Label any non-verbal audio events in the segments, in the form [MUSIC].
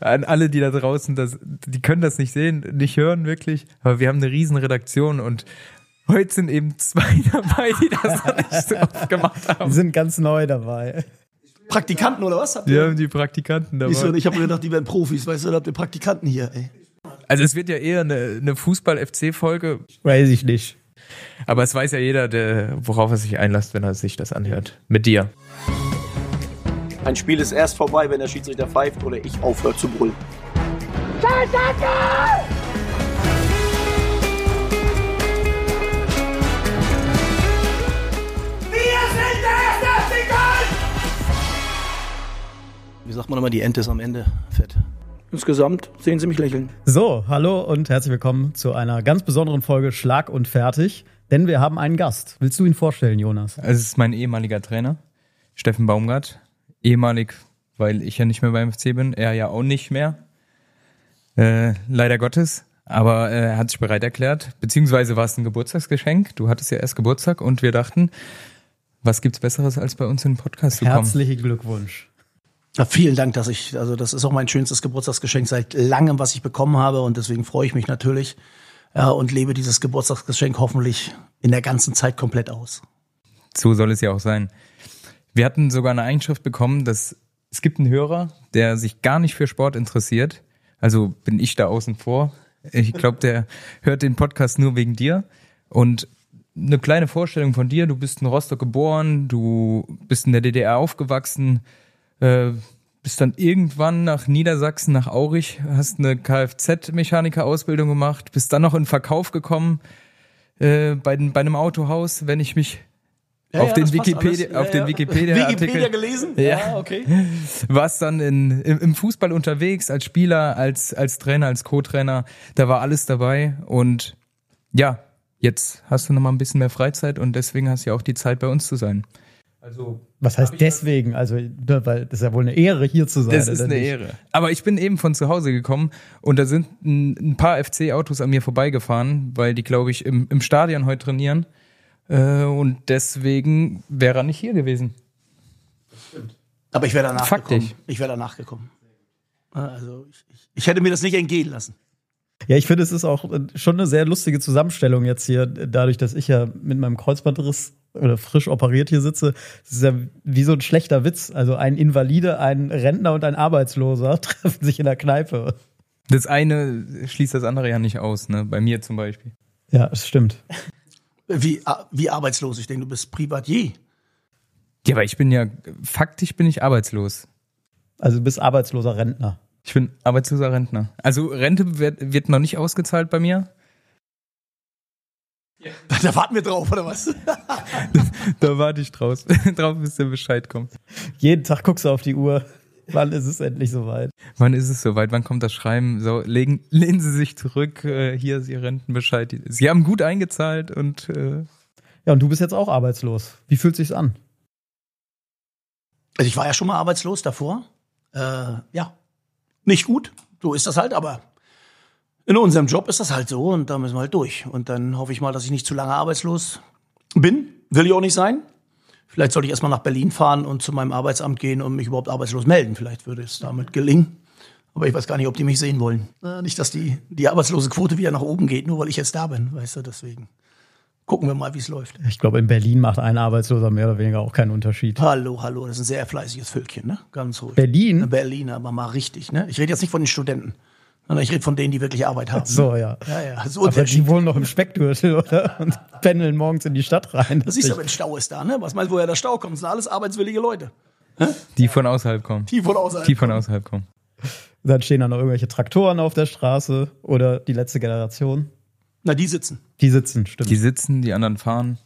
an alle, die da draußen das, die können das nicht sehen, nicht hören wirklich, aber wir haben eine riesen Redaktion und heute sind eben zwei [LAUGHS] dabei, die das noch nicht so oft gemacht Die haben. sind ganz neu dabei. Praktikanten oder was? Habt Wir ihr? haben die Praktikanten Ich, so, dabei. ich habe gedacht, die wären Profis, weißt du, da habt ihr Praktikanten hier, ey. Also es wird ja eher eine, eine Fußball-FC-Folge, Weiß ich nicht. aber es weiß ja jeder, der, worauf er sich einlässt, wenn er sich das anhört. Mit dir. Ein Spiel ist erst vorbei, wenn der Schiedsrichter pfeift oder ich aufhöre zu brüllen. Wie sagt man immer, die Ente ist am Ende fett. Insgesamt sehen Sie mich lächeln. So, hallo und herzlich willkommen zu einer ganz besonderen Folge Schlag und Fertig. Denn wir haben einen Gast. Willst du ihn vorstellen, Jonas? Es ist mein ehemaliger Trainer, Steffen Baumgart. Ehemalig, weil ich ja nicht mehr beim FC bin, er ja auch nicht mehr. Äh, leider Gottes. Aber äh, er hat sich bereit erklärt, beziehungsweise war es ein Geburtstagsgeschenk. Du hattest ja erst Geburtstag und wir dachten, was gibt's Besseres, als bei uns in den Podcast zu kommen? Herzlichen Glückwunsch. Ja, vielen Dank, dass ich, also das ist auch mein schönstes Geburtstagsgeschenk seit langem, was ich bekommen habe und deswegen freue ich mich natürlich ja, und lebe dieses Geburtstagsgeschenk hoffentlich in der ganzen Zeit komplett aus. So soll es ja auch sein. Wir hatten sogar eine Einschrift bekommen, dass es gibt einen Hörer, der sich gar nicht für Sport interessiert. Also bin ich da außen vor. Ich glaube, der hört den Podcast nur wegen dir. Und eine kleine Vorstellung von dir. Du bist in Rostock geboren, du bist in der DDR aufgewachsen, äh, bist dann irgendwann nach Niedersachsen, nach Aurich, hast eine Kfz-Mechaniker-Ausbildung gemacht, bist dann noch in Verkauf gekommen äh, bei, bei einem Autohaus, wenn ich mich auf den das passt Wikipedia, alles. auf den Wikipedia-Artikel. Wikipedia gelesen? Ja. okay. warst dann in, im, im Fußball unterwegs, als Spieler, als, als Trainer, als Co-Trainer. Da war alles dabei. Und ja, jetzt hast du noch mal ein bisschen mehr Freizeit und deswegen hast du ja auch die Zeit, bei uns zu sein. Also, Was heißt deswegen? Also, ne, weil das ist ja wohl eine Ehre, hier zu sein. das ist eine nicht? Ehre. Aber ich bin eben von zu Hause gekommen und da sind ein, ein paar FC-Autos an mir vorbeigefahren, weil die, glaube ich, im, im Stadion heute trainieren. Äh, und deswegen wäre er nicht hier gewesen. Aber ich wäre danach Faktisch. gekommen. Ich wäre danach gekommen. Also ich, ich, ich hätte mir das nicht entgehen lassen. Ja, ich finde, es ist auch äh, schon eine sehr lustige Zusammenstellung jetzt hier, dadurch, dass ich ja mit meinem Kreuzbandriss oder frisch operiert hier sitze. Es ist ja wie so ein schlechter Witz. Also ein Invalide, ein Rentner und ein Arbeitsloser [LAUGHS] treffen sich in der Kneipe. Das eine schließt das andere ja nicht aus, ne? Bei mir zum Beispiel. Ja, das stimmt. [LAUGHS] Wie, wie arbeitslos. Ich denke, du bist Privatier. Ja, aber ich bin ja, faktisch bin ich arbeitslos. Also du bist arbeitsloser Rentner. Ich bin arbeitsloser Rentner. Also Rente wird, wird noch nicht ausgezahlt bei mir. [LAUGHS] Da warten wir drauf, oder was? [LAUGHS] Da warte ich draus, [LAUGHS] drauf, bis der Bescheid kommt. Jeden Tag guckst du auf die Uhr. [LAUGHS] Wann ist es endlich soweit? Wann ist es soweit? Wann kommt das Schreiben? So, legen, lehnen Sie sich zurück. Äh, hier ist Ihr Rentenbescheid. Sie haben gut eingezahlt und äh, Ja, und du bist jetzt auch arbeitslos. Wie fühlt sich's an? Also ich war ja schon mal arbeitslos davor. Äh, ja, nicht gut. So ist das halt, aber in unserem Job ist das halt so und da müssen wir halt durch. Und dann hoffe ich mal, dass ich nicht zu lange arbeitslos bin. Will ich auch nicht sein. Vielleicht sollte ich erstmal nach Berlin fahren und zu meinem Arbeitsamt gehen und mich überhaupt arbeitslos melden. Vielleicht würde es damit gelingen. Aber ich weiß gar nicht, ob die mich sehen wollen. Nicht, dass die, die Arbeitslosenquote wieder nach oben geht, nur weil ich jetzt da bin, weißt du, deswegen. Gucken wir mal, wie es läuft. Ich glaube, in Berlin macht ein Arbeitsloser mehr oder weniger auch keinen Unterschied. Hallo, hallo, das ist ein sehr fleißiges Völkchen, ne? Ganz ruhig. Berlin? Berlin, aber mal richtig, ne? Ich rede jetzt nicht von den Studenten, ich rede von denen, die wirklich Arbeit haben. So, ja. Ja, ja, so Aber die wohnen noch im Speckgürtel, oder? Und pendeln morgens in die Stadt rein. Das siehst du, wenn Stau ist da, ne? Was meinst du, woher der Stau kommt? Das sind alles arbeitswillige Leute. die von außerhalb kommen. Die von außerhalb. Die von außerhalb kommen. Dann stehen da noch irgendwelche Traktoren auf der Straße oder die letzte Generation. Na, die sitzen. Die sitzen, stimmt. Die sitzen, die anderen fahren.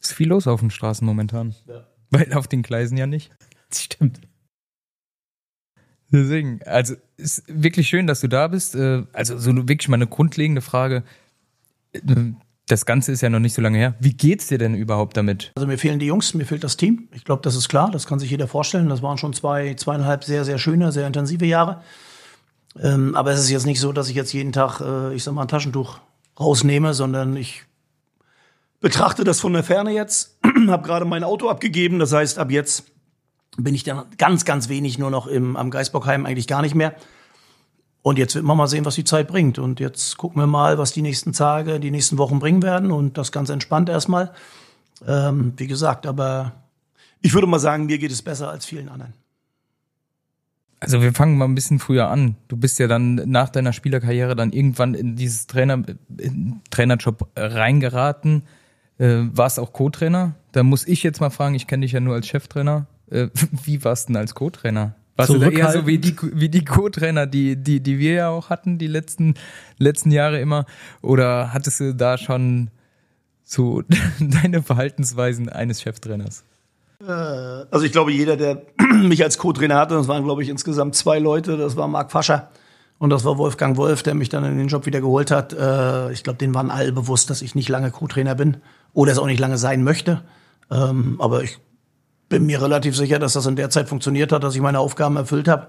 Ist viel los auf den Straßen momentan. Weil auf den Gleisen ja nicht. stimmt. Deswegen, also ist wirklich schön, dass du da bist. Äh, Also so wirklich mal eine grundlegende Frage. Äh, Das Ganze ist ja noch nicht so lange her. Wie geht's dir denn überhaupt damit? Also mir fehlen die Jungs, mir fehlt das Team. Ich glaube, das ist klar, das kann sich jeder vorstellen. Das waren schon zwei, zweieinhalb sehr, sehr schöne, sehr intensive Jahre. Ähm, aber es ist jetzt nicht so, dass ich jetzt jeden Tag, äh, ich sag mal, ein Taschentuch rausnehme, sondern ich betrachte das von der Ferne jetzt, [CLEARS THROAT] habe gerade mein Auto abgegeben. Das heißt, ab jetzt bin ich dann ganz, ganz wenig nur noch im, am Geisbockheim, eigentlich gar nicht mehr. Und jetzt wird man mal sehen, was die Zeit bringt. Und jetzt gucken wir mal, was die nächsten Tage, die nächsten Wochen bringen werden. Und das ganz entspannt erstmal. Ähm, wie gesagt, aber ich würde mal sagen, mir geht es besser als vielen anderen. Also wir fangen mal ein bisschen früher an. Du bist ja dann nach deiner Spielerkarriere dann irgendwann in dieses Trainer, in Trainerjob reingeraten. Äh, warst auch Co-Trainer. Da muss ich jetzt mal fragen, ich kenne dich ja nur als Cheftrainer. Äh, [LAUGHS] wie warst du denn als Co-Trainer? Warst du da eher so wie die, wie die Co-Trainer, die, die, die wir ja auch hatten, die letzten, letzten Jahre immer? Oder hattest du da schon so [LAUGHS] deine Verhaltensweisen eines Cheftrainers? Äh, also ich glaube, jeder, der [CLEARS THROAT] mich als Co-Trainer hatte, das waren, glaube ich, insgesamt zwei Leute, das war Marc Fascher und das war Wolfgang Wolf, der mich dann in den Job wieder geholt hat. Äh, ich glaube, denen waren alle bewusst, dass ich nicht lange Co-Trainer bin oder es auch nicht lange sein möchte. Ähm, aber ich bin mir relativ sicher, dass das in der Zeit funktioniert hat, dass ich meine Aufgaben erfüllt habe.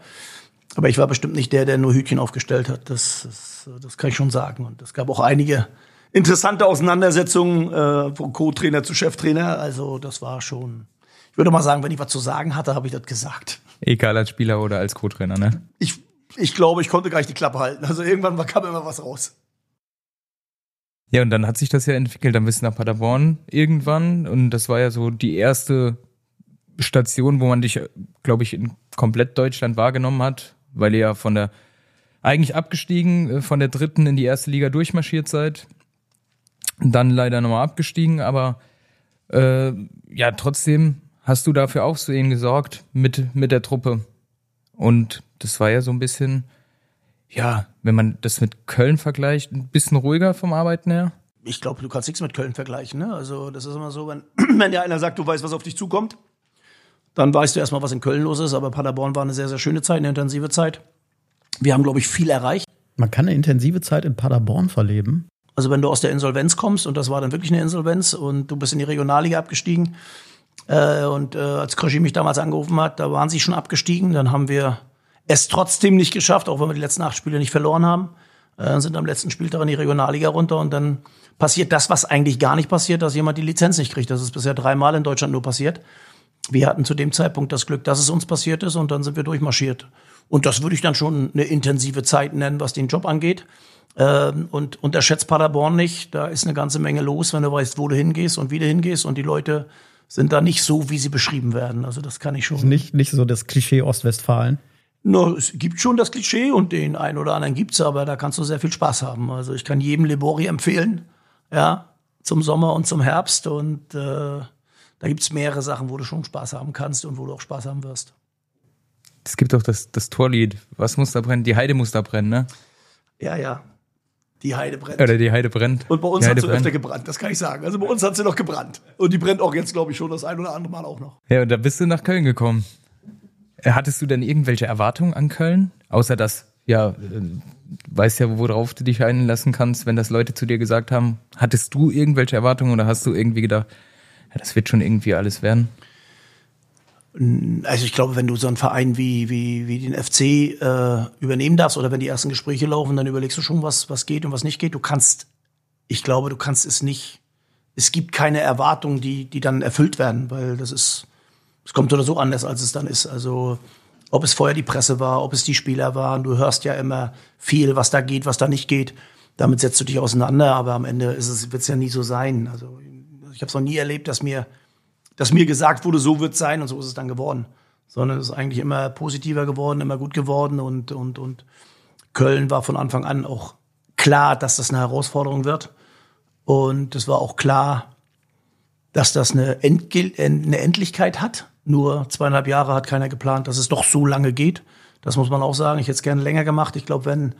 Aber ich war bestimmt nicht der, der nur Hütchen aufgestellt hat. Das, das, das kann ich schon sagen. Und es gab auch einige interessante Auseinandersetzungen äh, von Co-Trainer zu Cheftrainer. Also das war schon. Ich würde mal sagen, wenn ich was zu sagen hatte, habe ich das gesagt. Egal als Spieler oder als Co-Trainer, ne? Ich, ich glaube, ich konnte gar nicht die Klappe halten. Also irgendwann kam immer was raus. Ja, und dann hat sich das ja entwickelt. Dann bist du nach Paderborn irgendwann. Und das war ja so die erste Station, wo man dich, glaube ich, in komplett Deutschland wahrgenommen hat, weil ihr ja von der eigentlich abgestiegen, äh, von der dritten in die erste Liga durchmarschiert seid. Dann leider nochmal abgestiegen, aber äh, ja, trotzdem hast du dafür auch so gesorgt mit, mit der Truppe. Und das war ja so ein bisschen, ja, wenn man das mit Köln vergleicht, ein bisschen ruhiger vom Arbeiten her. Ich glaube, du kannst nichts mit Köln vergleichen. Ne? Also das ist immer so, wenn, [CLEARS THROAT] wenn dir einer sagt, du weißt, was auf dich zukommt, dann weißt du erstmal, was in Köln los ist. Aber Paderborn war eine sehr, sehr schöne Zeit, eine intensive Zeit. Wir haben, glaube ich, viel erreicht. Man kann eine intensive Zeit in Paderborn verleben. Also wenn du aus der Insolvenz kommst, und das war dann wirklich eine Insolvenz, und du bist in die Regionalliga abgestiegen, äh, und äh, als Kröschi mich damals angerufen hat, da waren sie schon abgestiegen. Dann haben wir es trotzdem nicht geschafft, auch wenn wir die letzten acht Spiele nicht verloren haben. Äh, sind am letzten Spieltag in die Regionalliga runter und dann passiert das, was eigentlich gar nicht passiert, dass jemand die Lizenz nicht kriegt. Das ist bisher dreimal in Deutschland nur passiert. Wir hatten zu dem Zeitpunkt das Glück, dass es uns passiert ist und dann sind wir durchmarschiert. Und das würde ich dann schon eine intensive Zeit nennen, was den Job angeht. Ähm, und unterschätzt Paderborn nicht. Da ist eine ganze Menge los, wenn du weißt, wo du hingehst und wie du hingehst. Und die Leute sind da nicht so, wie sie beschrieben werden. Also das kann ich schon. Nicht, nicht so das Klischee Ostwestfalen. No, es gibt schon das Klischee und den einen oder anderen gibt's, aber da kannst du sehr viel Spaß haben. Also ich kann jedem Lebori empfehlen, ja, zum Sommer und zum Herbst und äh, da gibt's mehrere Sachen, wo du schon Spaß haben kannst und wo du auch Spaß haben wirst. Es gibt doch das, das Torlied. Was muss da brennen? Die Heide muss da brennen, ne? Ja, ja. Die Heide brennt. Oder die Heide brennt. Und bei uns hat sie brennt. öfter gebrannt, das kann ich sagen. Also bei uns hat sie noch gebrannt. Und die brennt auch jetzt, glaube ich, schon das ein oder andere Mal auch noch. Ja, und da bist du nach Köln gekommen. Äh, Hattest du denn irgendwelche Erwartungen an Köln? Außer dass, ja, äh, weißt ja, worauf du dich einlassen kannst, wenn das Leute zu dir gesagt haben. Hattest du irgendwelche Erwartungen oder hast du irgendwie gedacht, ja, das wird schon irgendwie alles werden? Also ich glaube, wenn du so einen Verein wie, wie, wie den FC äh, übernehmen darfst oder wenn die ersten Gespräche laufen, dann überlegst du schon, was, was geht und was nicht geht. Du kannst, ich glaube, du kannst es nicht, es gibt keine Erwartungen, die, die dann erfüllt werden, weil das ist, es kommt oder so anders, als es dann ist. Also ob es vorher die Presse war, ob es die Spieler waren, du hörst ja immer viel, was da geht, was da nicht geht. Damit setzt du dich auseinander, aber am Ende wird es ja nie so sein. Also ich habe es noch nie erlebt, dass mir dass mir gesagt wurde, so wird es sein und so ist es dann geworden. Sondern es ist eigentlich immer positiver geworden, immer gut geworden und, und, und Köln war von Anfang an auch klar, dass das eine Herausforderung wird. Und es war auch klar, dass das eine, Endgil eine Endlichkeit hat. Nur zweieinhalb Jahre hat keiner geplant, dass es doch so lange geht. Das muss man auch sagen. Ich hätte es gerne länger gemacht. Ich glaube, wenn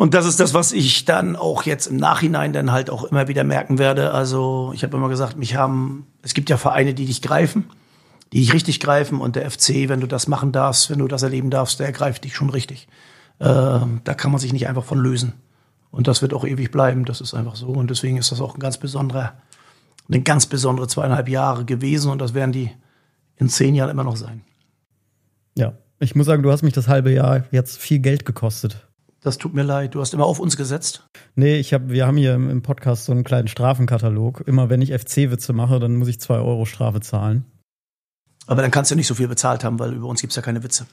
und das ist das, was ich dann auch jetzt im Nachhinein dann halt auch immer wieder merken werde. Also ich habe immer gesagt, mich haben, es gibt ja Vereine, die dich greifen, die dich richtig greifen und der FC, wenn du das machen darfst, wenn du das erleben darfst, der greift dich schon richtig. Äh, da kann man sich nicht einfach von lösen. Und das wird auch ewig bleiben, das ist einfach so. Und deswegen ist das auch ein ganz besonderer, eine ganz besondere zweieinhalb Jahre gewesen und das werden die in zehn Jahren immer noch sein. Ja, ich muss sagen, du hast mich das halbe Jahr jetzt viel Geld gekostet. Das tut mir leid. Du hast immer auf uns gesetzt. Nee, ich hab, wir haben hier im, Podcast so einen kleinen Strafenkatalog. Immer wenn ich FC-Witze mache, dann muss ich zwei Euro Strafe zahlen. Aber dann kannst du nicht so viel bezahlt haben, weil über uns gibt's ja keine Witze.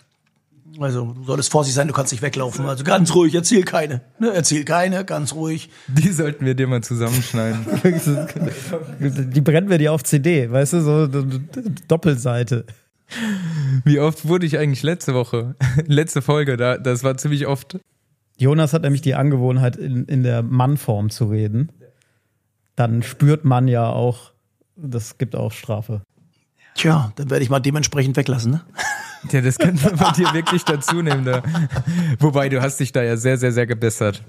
Also du solltest vorsichtig sein, du kannst nicht weglaufen. Also ganz ruhig, erzähl keine. Ne? Erzähl keine, ganz ruhig. Die sollten wir dir mal zusammenschneiden. [LAUGHS] Die brennen wir dir auf CD, weißt du, so Doppelseite. Wie oft wurde ich eigentlich letzte Woche, [LAUGHS] letzte Folge, da, das war ziemlich oft. Jonas hat nämlich die Angewohnheit, in, in der Mannform zu reden. Dann spürt man ja auch, das gibt auch Strafe. Tja, dann werde ich mal dementsprechend weglassen, ne? Ja, das könnte man bei dir wirklich dazu nehmen. Da. Wobei, du hast dich da ja sehr, sehr, sehr gebessert.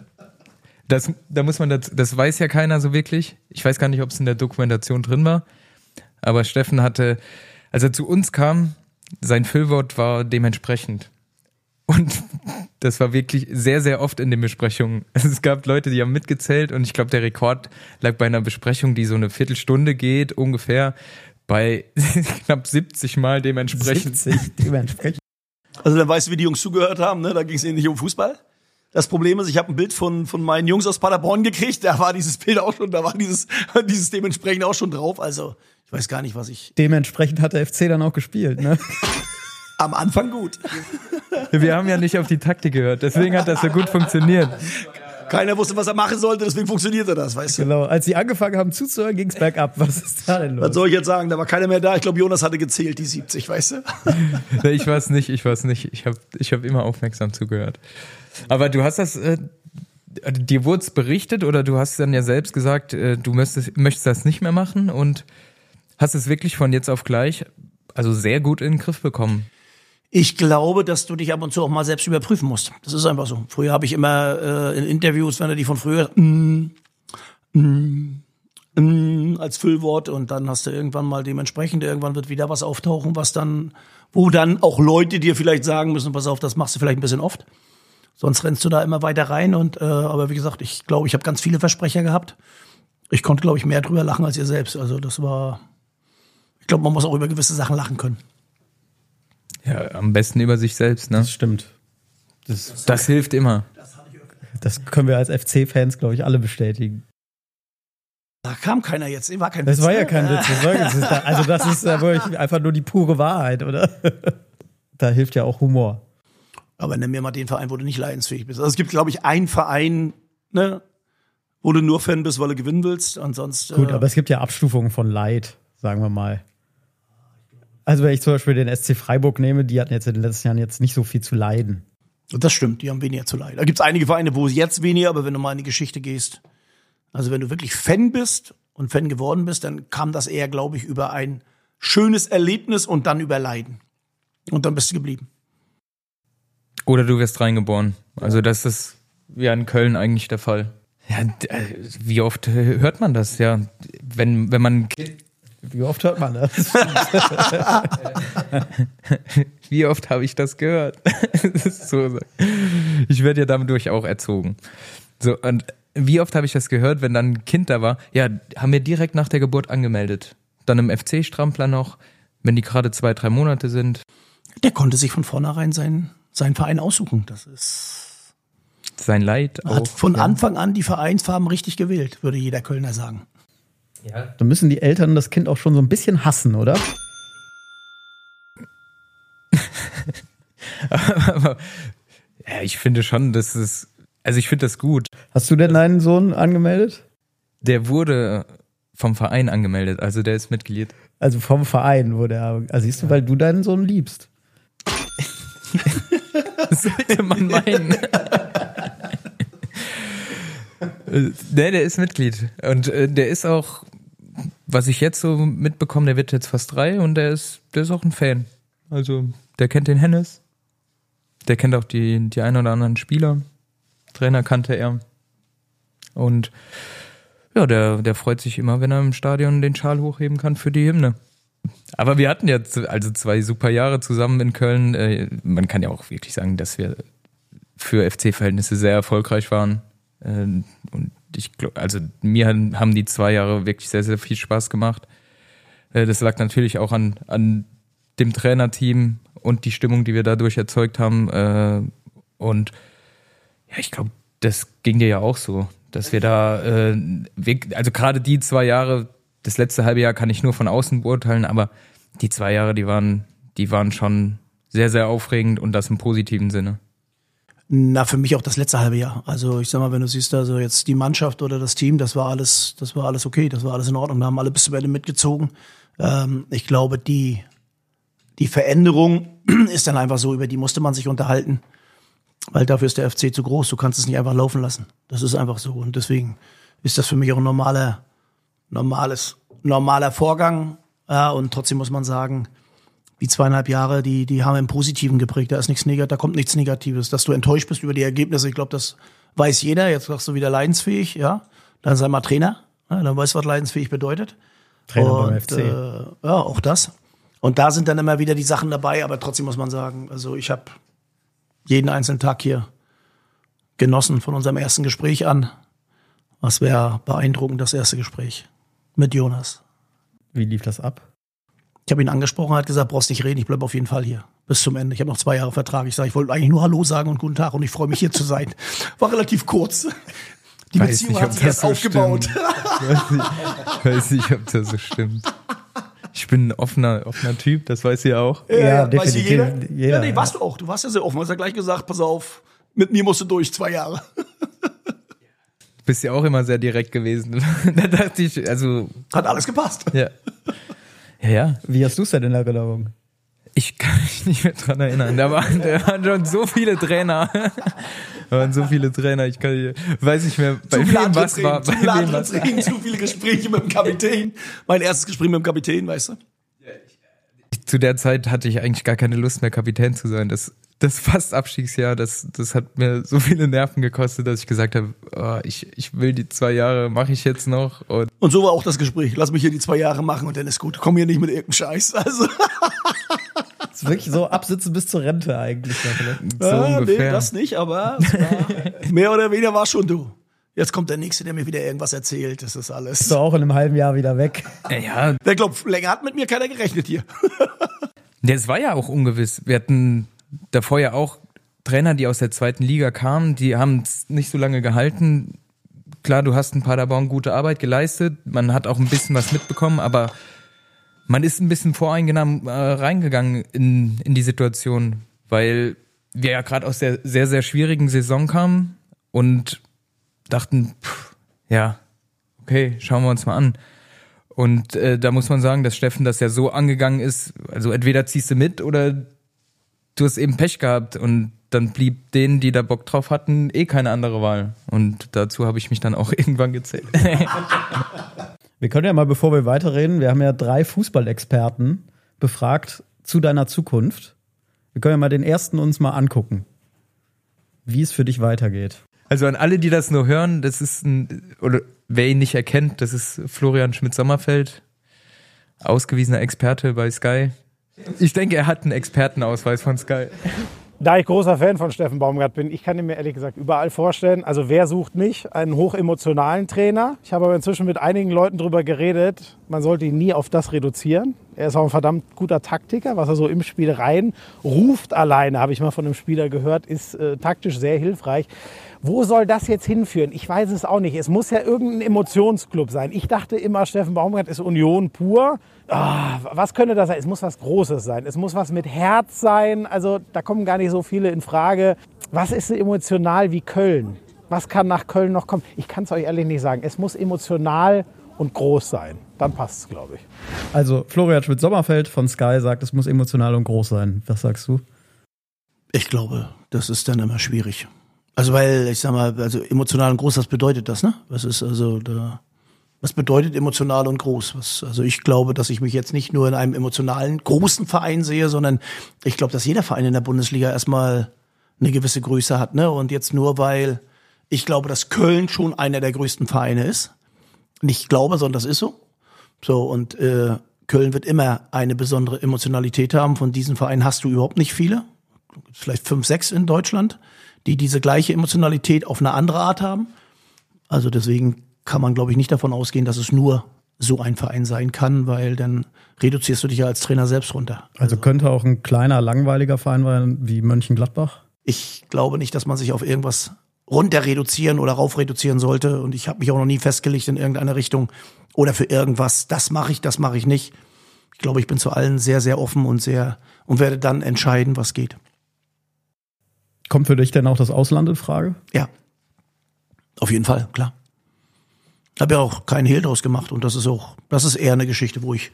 Das, da muss man das, das weiß ja keiner so wirklich. Ich weiß gar nicht, ob es in der Dokumentation drin war. Aber Steffen hatte, als er zu uns kam, sein Füllwort war dementsprechend. Und das war wirklich sehr, sehr oft in den Besprechungen. [LAUGHS] Es gab Leute, die haben mitgezählt und ich glaube, der Rekord lag bei einer Besprechung, die so eine Viertelstunde geht, ungefähr, bei [LAUGHS] knapp 70 Mal dementsprechend. 70 [LAUGHS] dementsprechend. Also dann weißt du, wie die Jungs zugehört haben, ne? Da ging es ihnen nicht um Fußball. Das Problem ist, ich habe ein Bild von, von meinen Jungs aus Paderborn gekriegt, da war dieses Bild auch schon, da war dieses, dieses dementsprechend auch schon drauf. Also ich weiß gar nicht, was ich. Dementsprechend hat der FC dann auch gespielt, ne? Am Anfang gut. [LAUGHS] Wir haben ja nicht auf die Taktik gehört, deswegen hat das so gut funktioniert. Keiner wusste, was er machen sollte, deswegen funktionierte das, weißt du. Genau. Als sie angefangen haben zuzuhören, ging es bergab. Was ist da denn los? Was soll ich jetzt sagen? Da war keiner mehr da. Ich glaube, Jonas hatte gezählt, die 70, weißt du? [LAUGHS] Ich weiß nicht, ich weiß nicht. Ich habe ich hab immer aufmerksam zugehört. Aber du hast das, äh, dir wurde es berichtet oder du hast dann ja selbst gesagt, äh, du möchtest, möchtest das nicht mehr machen und hast es wirklich von jetzt auf gleich, also sehr gut in den Griff bekommen. Ich glaube, dass du dich ab und zu auch mal selbst überprüfen musst. Das ist einfach so. Früher habe ich immer äh, in Interviews, wenn du die von früher mm, mm, mm, als Füllwort und dann hast du irgendwann mal dementsprechend, irgendwann wird wieder was auftauchen, was dann, wo dann auch Leute dir vielleicht sagen müssen, pass auf, das machst du vielleicht ein bisschen oft. Sonst rennst du da immer weiter rein und äh, aber wie gesagt, ich glaube, ich habe ganz viele Versprecher gehabt. Ich konnte, glaube ich, mehr drüber lachen als ihr selbst. Also das war, ich glaube, man muss auch über gewisse Sachen lachen können. Ja, am besten über sich selbst, ne? Das stimmt. Das, Das hilft immer. das können wir als FC-Fans, glaube ich, alle bestätigen. Da kam keiner jetzt, war kein Das Witz, war ja kein Witz. Das war, das [LAUGHS] ist, also das ist einfach nur die pure Wahrheit, oder? Da hilft ja auch Humor. Aber nenn mir mal den Verein, wo du nicht leidensfähig bist. Also es gibt, glaube ich, einen Verein, ne, wo du nur Fan bist, weil du gewinnen willst. Ansonsten. Gut, äh, aber es gibt ja Abstufungen von Leid, sagen wir mal. Also wenn ich zum Beispiel den SC Freiburg nehme, die hatten jetzt in den letzten Jahren jetzt nicht so viel zu leiden. Das stimmt, die haben weniger zu leiden. Da gibt es einige Vereine, wo es jetzt weniger, aber wenn du mal in die Geschichte gehst, also wenn du wirklich Fan bist und Fan geworden bist, dann kam das eher, glaube ich, über ein schönes Erlebnis und dann über Leiden. Und dann bist du geblieben. Oder du wirst reingeboren. Also das ist ja in Köln eigentlich der Fall. Ja, äh, wie oft hört man das? Ja, wenn, wenn man, Wie oft hört man das? [LAUGHS] wie oft habe ich das gehört? Das ist so, ich werde ja dadurch auch erzogen. So, und wie oft habe ich das gehört, wenn dann ein Kind da war? Ja, haben wir direkt nach der Geburt angemeldet. Dann im FC-Strampler noch, wenn die gerade zwei, drei Monate sind. Der konnte sich von vornherein seinen, seinen Verein aussuchen. Das ist, Sein Leid auch. hat von ja. Anfang an die Vereinsfarben richtig gewählt, würde jeder Kölner sagen. Da müssen die Eltern das Kind auch schon so ein bisschen hassen, oder? [LAUGHS] Ja, ich finde schon, dass es, also ich finde das gut. Hast du denn deinen Sohn angemeldet? Der wurde vom Verein angemeldet, also der ist Mitglied. Also vom Verein wurde er. Also siehst du, weil du deinen Sohn liebst. [LAUGHS] Das sollte man meinen. [LAUGHS] Äh, nee, der ist Mitglied. Und äh, der ist auch, was ich jetzt so mitbekomme, der wird jetzt fast drei und der ist, der ist auch ein Fan. Also, der kennt den Hennes. Der kennt auch die, die ein oder anderen Spieler. Trainer kannte er. Und ja, der, der freut sich immer, wenn er im Stadion den Schal hochheben kann für die Hymne. Aber wir hatten jetzt also zwei super Jahre zusammen in Köln. Äh, Man kann ja auch wirklich sagen, dass wir für FC-Verhältnisse sehr erfolgreich waren. Ähm, Und ich glaube, also mir haben die zwei Jahre wirklich sehr, sehr viel Spaß gemacht. Äh, Das lag natürlich auch an, an dem Trainerteam und die Stimmung, die wir dadurch erzeugt haben. Äh, Und ja, ich glaube, das ging dir ja auch so, dass wir da, äh, also gerade die zwei Jahre, das letzte halbe Jahr kann ich nur von außen beurteilen, aber die zwei Jahre, die waren, die waren schon sehr, sehr aufregend und das im positiven Sinne. Na, für mich auch das letzte halbe Jahr. Also ich sag mal, wenn du siehst, also jetzt die Mannschaft oder das Team, das war alles, das war alles okay, das war alles in Ordnung. Wir haben alle bis zum Ende mitgezogen. Ähm, ich glaube, die, die Veränderung [CLEARS THROAT] ist dann einfach so, über die musste man sich unterhalten. Weil dafür ist der FC zu groß. Du kannst es nicht einfach laufen lassen. Das ist einfach so. Und deswegen ist das für mich auch ein normaler, normales, normaler Vorgang. Ja, und trotzdem muss man sagen, die zweieinhalb Jahre, die, die haben im Positiven geprägt. Da ist nichts Negatives, da kommt nichts Negatives. Dass du enttäuscht bist über die Ergebnisse, ich glaube, das weiß jeder. Jetzt sagst du wieder leidensfähig, ja. Dann sei mal Trainer. Ja, dann weißt du, was leidensfähig bedeutet. Trainer und, beim FC. Äh, ja, auch das. Und da sind dann immer wieder die Sachen dabei, aber trotzdem muss man sagen, also ich habe jeden einzelnen Tag hier genossen von unserem ersten Gespräch an. Was wäre beeindruckend, das erste Gespräch mit Jonas. Wie lief das ab? Ich habe ihn angesprochen, er hat gesagt, brauchst nicht reden, ich bleibe auf jeden Fall hier bis zum Ende. Ich habe noch zwei Jahre Vertrag. Ich sage, ich wollte eigentlich nur Hallo sagen und guten Tag und ich freue mich hier zu sein. War relativ kurz. Die Weiß Beziehung nicht, hat sich erst so aufgebaut. Weiß nicht, weiß nicht, ob das so stimmt. Ich bin ein offener, offener Typ, das weiß ihr auch. Ja, weiß definitiv. Jeder? Jeder, ja, nee, ja. warst du auch. Du warst ja sehr offen. Du hast ja gleich gesagt, pass auf, mit mir musst du durch, zwei Jahre. Bist ja auch immer sehr direkt gewesen. [LAUGHS] da dachte ich, also, Hat alles gepasst. ja. Ja, ja. Wie hast du es denn in Erinnerung? Ich kann mich nicht mehr dran erinnern. Da waren, da waren schon so viele Trainer. Da waren so viele Trainer. Ich kann, weiß nicht mehr, bei zu viele wem was war. Antrittsreden, Bei zu viele wem was Antrittsreden, zu viele Gespräche mit dem Kapitän. Mein erstes Gespräch mit dem Kapitän, weißt du? Zu der Zeit hatte ich eigentlich gar keine Lust mehr, Kapitän zu sein. Das, das fast Abstiegsjahr, das, das hat mir so viele Nerven gekostet, dass ich gesagt habe, oh, ich, ich will die zwei Jahre, mache ich jetzt noch. Und Und so war auch das Gespräch. Lass mich hier die zwei Jahre machen und dann ist gut. Komm hier nicht mit irgendeinem Scheiß. Also, Das [LAUGHS] ist wirklich so absitzen bis zur Rente eigentlich. ne? so ah, ungefähr. nee, das nicht, aber [LAUGHS] mehr oder weniger war schon du. Jetzt kommt der Nächste, der mir wieder irgendwas erzählt. Das ist alles. Bist du auch in einem halben Jahr wieder weg. ja, Der glaubt, länger hat mit mir keiner gerechnet hier. [LAUGHS] Ja, es war ja auch ungewiss. Wir hatten davor ja auch Trainer, die aus der zweiten Liga kamen, die haben es nicht so lange gehalten. Klar, du hast in Paderborn gute Arbeit geleistet, man hat auch ein bisschen was mitbekommen, aber man ist ein bisschen voreingenommen äh, reingegangen in, in die Situation, weil wir ja gerade aus der sehr, sehr schwierigen Saison kamen und dachten, pff, ja, okay, schauen wir uns mal an. Und äh, da muss man sagen, dass Steffen das ja so angegangen ist, also entweder ziehst du mit oder du hast eben Pech gehabt und dann blieb denen, die da Bock drauf hatten, eh keine andere Wahl. Und dazu habe ich mich dann auch [LAUGHS] irgendwann gezählt. [LAUGHS] Wir können ja mal, bevor wir weiterreden, wir haben ja drei Fußballexperten befragt zu deiner Zukunft. Wir können ja mal den ersten uns mal angucken, wie es für dich weitergeht. Also an alle, die das nur hören, das ist ein, oder wer ihn nicht erkennt, das ist Florian Schmidt-Sommerfeld, ausgewiesener Experte bei Sky. Ich denke, er hat einen Expertenausweis von Sky. Da ich großer Fan von Steffen Baumgart bin, ich kann ihn mir ehrlich gesagt überall vorstellen. Also wer sucht nicht einen hochemotionalen Trainer? Ich habe aber inzwischen mit einigen Leuten darüber geredet, man sollte ihn nie auf das reduzieren. Er ist auch ein verdammt guter Taktiker, was er so im Spiel rein ruft alleine, habe ich mal von einem Spieler gehört, ist äh, taktisch sehr hilfreich. Wo soll das jetzt hinführen? Ich weiß es auch nicht. Es muss ja irgendein Emotionsclub sein. Ich dachte immer, Steffen Baumgart ist Union pur. Ah, was könnte das sein? Es muss was Großes sein. Es muss was mit Herz sein. Also da kommen gar nicht so viele in Frage. Was ist so emotional wie Köln? Was kann nach Köln noch kommen? Ich kann es euch ehrlich nicht sagen. Es muss emotional und groß sein. Dann passt es, glaube ich. Also Florian Schmidt-Sommerfeld von Sky sagt, es muss emotional und groß sein. Was sagst du? Ich glaube, das ist dann immer schwierig. Also weil, ich sag mal, also emotional und groß, was bedeutet das, ne? Was ist also da, was bedeutet emotional und groß? Was, also ich glaube, dass ich mich jetzt nicht nur in einem emotionalen, großen Verein sehe, sondern ich glaube, dass jeder Verein in der Bundesliga erstmal eine gewisse Größe hat, ne? Und jetzt nur weil ich glaube, dass Köln schon einer der größten Vereine ist. Nicht glaube, sondern das ist so. So, und äh, Köln wird immer eine besondere Emotionalität haben. Von diesen Vereinen hast du überhaupt nicht viele. Vielleicht fünf, sechs in Deutschland, die diese gleiche Emotionalität auf eine andere Art haben. Also deswegen kann man, glaube ich, nicht davon ausgehen, dass es nur so ein Verein sein kann, weil dann reduzierst du dich ja als Trainer selbst runter. Also könnte auch ein kleiner, langweiliger Verein sein wie Mönchengladbach? Ich glaube nicht, dass man sich auf irgendwas runter reduzieren oder rauf reduzieren sollte. Und ich habe mich auch noch nie festgelegt in irgendeine Richtung oder für irgendwas. Das mache ich, das mache ich nicht. ich glaube, ich bin zu allen sehr, sehr offen und sehr und werde dann entscheiden, was geht. Kommt für dich denn auch das Ausland in Frage? Ja. Auf jeden Fall, klar. Habe ja auch keinen Hehl draus gemacht und das ist auch, das ist eher eine Geschichte, wo ich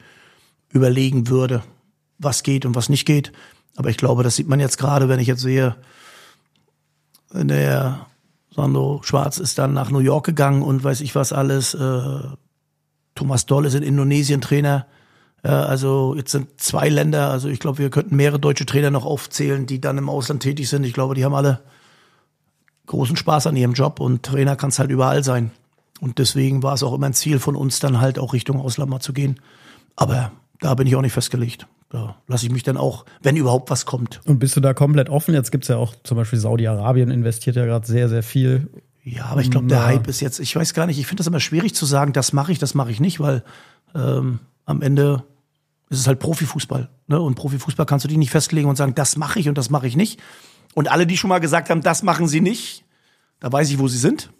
überlegen würde, was geht und was nicht geht. Aber ich glaube, das sieht man jetzt gerade, wenn ich jetzt sehe, der Sandro Schwarz ist dann nach New York gegangen und weiß ich was alles. Äh, Thomas Doll ist in Indonesien Trainer. Äh, also jetzt sind zwei Länder, also ich glaube, wir könnten mehrere deutsche Trainer noch aufzählen, die dann im Ausland tätig sind. Ich glaube, die haben alle großen Spaß an ihrem Job und Trainer kann es halt überall sein. Und deswegen war es auch immer ein Ziel von uns, dann halt auch Richtung Ausland mal zu gehen. Aber da bin ich auch nicht festgelegt. Da lasse ich mich dann auch, wenn überhaupt was kommt. Und bist du da komplett offen? Jetzt gibt's ja auch zum Beispiel Saudi-Arabien investiert ja gerade sehr, sehr viel. Ja, aber ich glaube, der. Hype ist jetzt, ich weiß gar nicht, ich finde das immer schwierig zu sagen, das mache ich, das mache ich nicht, weil ähm, am Ende ist es halt Profifußball. Ne? Und Profifußball kannst du dich nicht festlegen und sagen, das mache ich und das mache ich nicht. Und alle, die schon mal gesagt haben, das machen sie nicht, da weiß ich, wo sie sind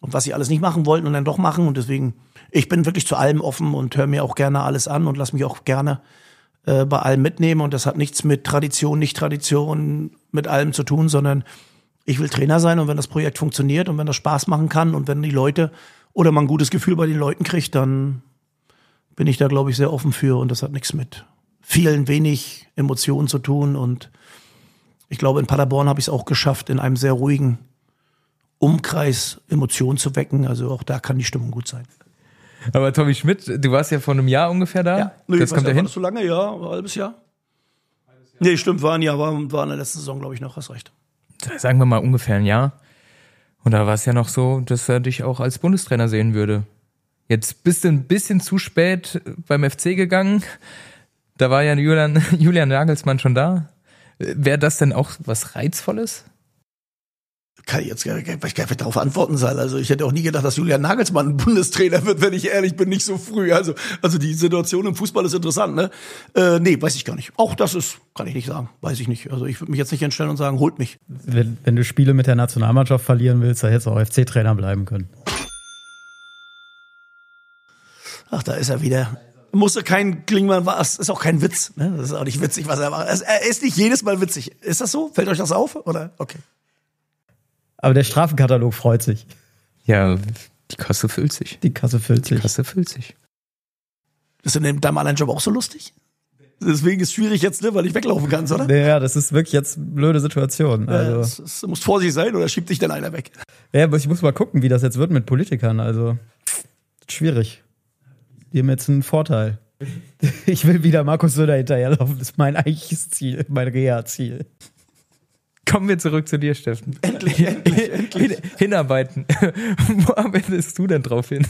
und was sie alles nicht machen wollten und dann doch machen. Und deswegen, ich bin wirklich zu allem offen und höre mir auch gerne alles an und lass mich auch gerne äh, bei allem mitnehmen. Und das hat nichts mit Tradition, Nicht-Tradition, mit allem zu tun, sondern ich will Trainer sein und wenn das Projekt funktioniert und wenn das Spaß machen kann und wenn die Leute oder man ein gutes Gefühl bei den Leuten kriegt, dann bin ich da, glaube ich, sehr offen für und das hat nichts mit vielen wenig Emotionen zu tun und ich glaube, in Paderborn habe ich es auch geschafft, in einem sehr ruhigen Umkreis Emotionen zu wecken. Also auch da kann die Stimmung gut sein. Aber Tommy Schmidt, du warst ja vor einem Jahr ungefähr da. Nee, das was, kommt ja war hin. das so lange? Ja, ein halbes Jahr. Nee, stimmt, war ein Jahr, war, war in der letzten Saison, glaube ich, noch, hast recht. Sagen wir mal ungefähr ein Jahr. Und da war es ja noch so, dass er dich auch als Bundestrainer sehen würde. Jetzt bist du ein bisschen zu spät beim FC gegangen. Da war ja Julian, [LAUGHS] Julian Nagelsmann schon da. Wäre das denn auch was Reizvolles? Kann ich jetzt gar nicht, weil ich gar nicht darauf antworten soll. Also ich hätte auch nie gedacht, dass Julian Nagelsmann ein Bundestrainer wird, wenn ich ehrlich bin, nicht so früh. Also, also die Situation im Fußball ist interessant, ne? Äh, nee, weiß ich gar nicht. Auch das ist, kann ich nicht sagen. Weiß ich nicht. Also ich würde mich jetzt nicht entstellen und sagen, holt mich. Wenn, wenn du Spiele mit der Nationalmannschaft verlieren willst, dann hättest du auch FC-Trainer bleiben können. Ach, da ist er wieder. Musste kein Klingmann war, es ist auch kein Witz. Ne? Das ist auch nicht witzig, was er macht. Es- Er ist nicht jedes Mal witzig. Ist das so? Fällt euch das auf? Oder? Okay. Aber der Strafenkatalog freut sich. Ja, die Kasse füllt sich. Die Kasse füllt Die sich. Kasse füllt sich. Ist in deinem anderen Job auch so lustig? Deswegen ist es schwierig jetzt, ne, weil ich weglaufen kann, oder? Ja, das ist wirklich jetzt eine blöde Situation. Ja, Also, es, es muss vorsichtig sein oder schiebt dich dann einer weg? ja, aber ich muss mal gucken, wie das jetzt wird mit Politikern. Also, schwierig. Die haben jetzt einen Vorteil. Ich will wieder Markus Söder hinterherlaufen. Das ist mein eigentliches Ziel, mein Reha-Ziel. Kommen wir zurück zu dir, Steffen. Endlich, endlich, [LAUGHS] endlich. Hin, hinarbeiten. [LAUGHS] Wo arbeitest du denn drauf hin?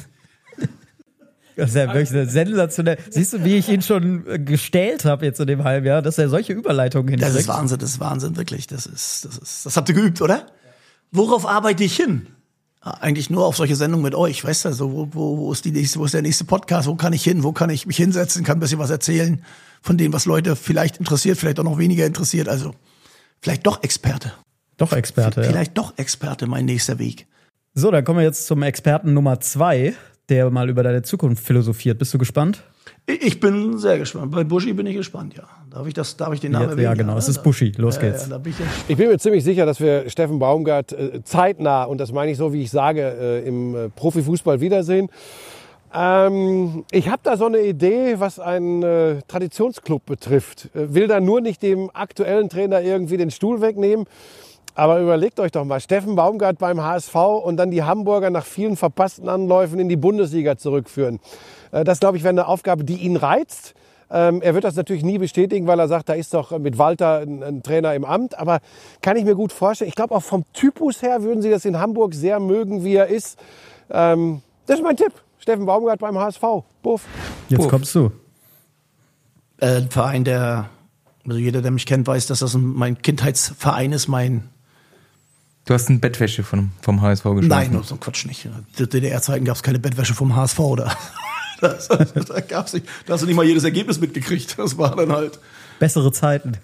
Das ist ja wirklich eine sensationell. Siehst du, wie ich ihn schon gestellt habe jetzt in dem halben Jahr, dass er solche Überleitungen Das hinkriegt? ist Wahnsinn, das ist Wahnsinn, wirklich. Das ist, das ist, das habt ihr geübt, oder? Worauf arbeite ich hin? Eigentlich nur auf solche Sendungen mit euch, weißt du, so, wo, wo, wo ist die nächste, wo ist der nächste Podcast, wo kann ich hin, wo kann ich mich hinsetzen, kann ein bisschen was erzählen von dem, was Leute vielleicht interessiert, vielleicht auch noch weniger interessiert, also vielleicht doch Experte. Doch Experte. Ja. Vielleicht doch Experte, mein nächster Weg. So, dann kommen wir jetzt zum Experten Nummer zwei, der mal über deine Zukunft philosophiert. Bist du gespannt? Ich bin sehr gespannt. Bei Buschi bin ich gespannt, ja. Darf ich das, darf ich den Namen Ja, erwähnen? ja, genau. Es ist Buschi. Los Ja, geht's. Ja, ich ja Ich bin mir ziemlich sicher, dass wir Steffen Baumgart äh, zeitnah, und das meine ich so, wie ich sage, äh, im äh, Profifußball wiedersehen. Ähm, ich habe da so eine Idee, was einen äh, Traditionsclub betrifft. Äh, will da nur nicht dem aktuellen Trainer irgendwie den Stuhl wegnehmen. Aber überlegt euch doch mal, Steffen Baumgart beim HSV und dann die Hamburger nach vielen verpassten Anläufen in die Bundesliga zurückführen. Äh, Das, glaube ich, wäre eine Aufgabe, die ihn reizt. Ähm, er wird das natürlich nie bestätigen, weil er sagt, da ist doch mit Walter ein, Trainer im Amt. Aber kann ich mir gut vorstellen. Ich glaube, auch vom Typus her würden Sie das in Hamburg sehr mögen, wie er ist. Ähm, das ist mein Tipp. Steffen Baumgart beim HSV. Buff. Jetzt Puff. kommst du. äh, ein Verein, der, also jeder, der mich kennt, weiß, dass das ein, mein Kindheitsverein ist, mein, Du hast ein Bettwäsche von, vom HSV geschlafen. nein, so ein Quatsch nicht. Zu DDR-Zeiten gab es keine Bettwäsche vom HSV oder. [LAUGHS] Das, da gab's nicht, da hast du nicht mal jedes Ergebnis mitgekriegt. Das war dann halt. Bessere Zeiten.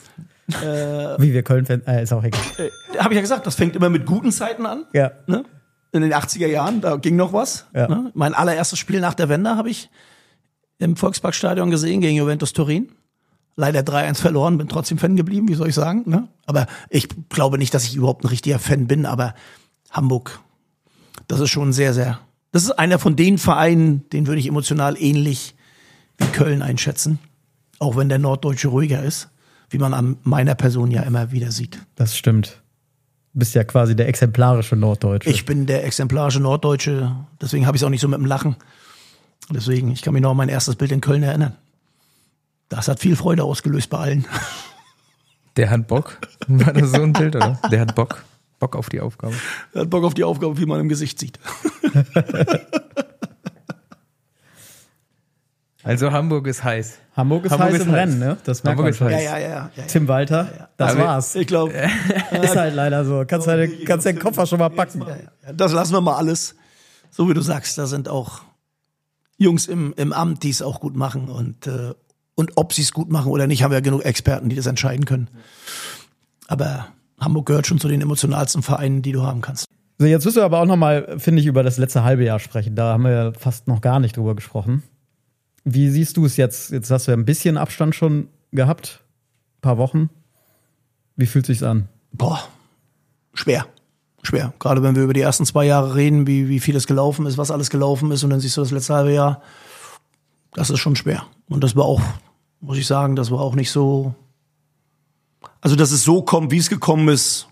Wie wir Köln äh, ist auch egal. Äh, Habe ich ja gesagt, das fängt immer mit guten Zeiten an. Ja. Ne? In den 80er Jahren, da ging noch was. Ja. Ne? Mein allererstes Spiel nach der Wende habe ich im Volksparkstadion gesehen gegen Juventus Turin. Leider 3-1 verloren, bin trotzdem Fan geblieben, wie soll ich sagen. Ne? Aber ich glaube nicht, dass ich überhaupt ein richtiger Fan bin, aber Hamburg, das ist schon sehr, sehr. Das ist einer von den Vereinen, den würde ich emotional ähnlich wie Köln einschätzen. Auch wenn der Norddeutsche ruhiger ist, wie man an meiner Person ja immer wieder sieht. Das stimmt. Du bist ja quasi der exemplarische Norddeutsche. Ich bin der exemplarische Norddeutsche, deswegen habe ich es auch nicht so mit dem Lachen. Deswegen, ich kann mich noch an mein erstes Bild in Köln erinnern. Das hat viel Freude ausgelöst bei allen. Der hat Bock. War das so ein Bild, oder? Der hat Bock. Bock auf die Aufgabe. Er hat Bock auf die Aufgabe, wie man im Gesicht sieht. [LAUGHS] Also Hamburg ist heiß. Hamburg ist Hamburg heiß ist im heiß. Rennen, ne? Das merkt Hamburg man ist heiß. ja, ja. ja, ja. Tim Walter, das Aber- war's. Ich glaube, [LAUGHS] Ist halt leider so. Kannst, deine, kannst den Koffer schon mal packen. das lassen wir mal alles. So wie du sagst, da sind auch Jungs im, im Amt, die es auch gut machen. Und, äh, und ob sie es gut machen oder nicht, haben wir ja genug Experten, die das entscheiden können. Aber Hamburg gehört schon zu den emotionalsten Vereinen, die du haben kannst. So, jetzt müssen wir aber auch noch mal, finde ich, über das letzte halbe Jahr sprechen. Da haben wir ja fast noch gar nicht drüber gesprochen. Wie siehst du es jetzt? Jetzt hast du ja ein bisschen Abstand schon gehabt. Ein paar Wochen. Wie fühlt sich's an? Boah, schwer. Schwer. Gerade wenn wir über die ersten zwei Jahre reden, wie, wie viel es gelaufen ist, was alles gelaufen ist und dann siehst du das letzte halbe Jahr. Das ist schon schwer. Und das war auch, muss ich sagen, das war auch nicht so. Also, dass es so kommt, wie es gekommen ist,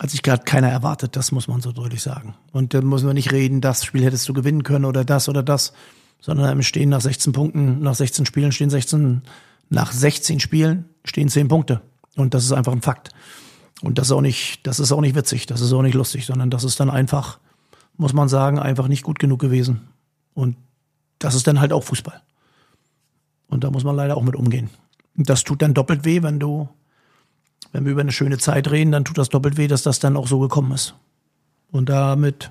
hat sich gerade keiner erwartet, das muss man so deutlich sagen. Und dann müssen wir nicht reden, das Spiel hättest du gewinnen können oder das oder das, sondern im stehen nach 16 Punkten, nach 16 Spielen stehen 16, nach 16 Spielen stehen 10 Punkte. Und das ist einfach ein Fakt. Und das ist auch nicht, das ist auch nicht witzig, das ist auch nicht lustig, sondern das ist dann einfach, muss man sagen, einfach nicht gut genug gewesen. Und das ist dann halt auch Fußball. Und da muss man leider auch mit umgehen. Und das tut dann doppelt weh, wenn du, wenn wir über eine schöne Zeit reden, dann tut das doppelt weh, dass das dann auch so gekommen ist. Und damit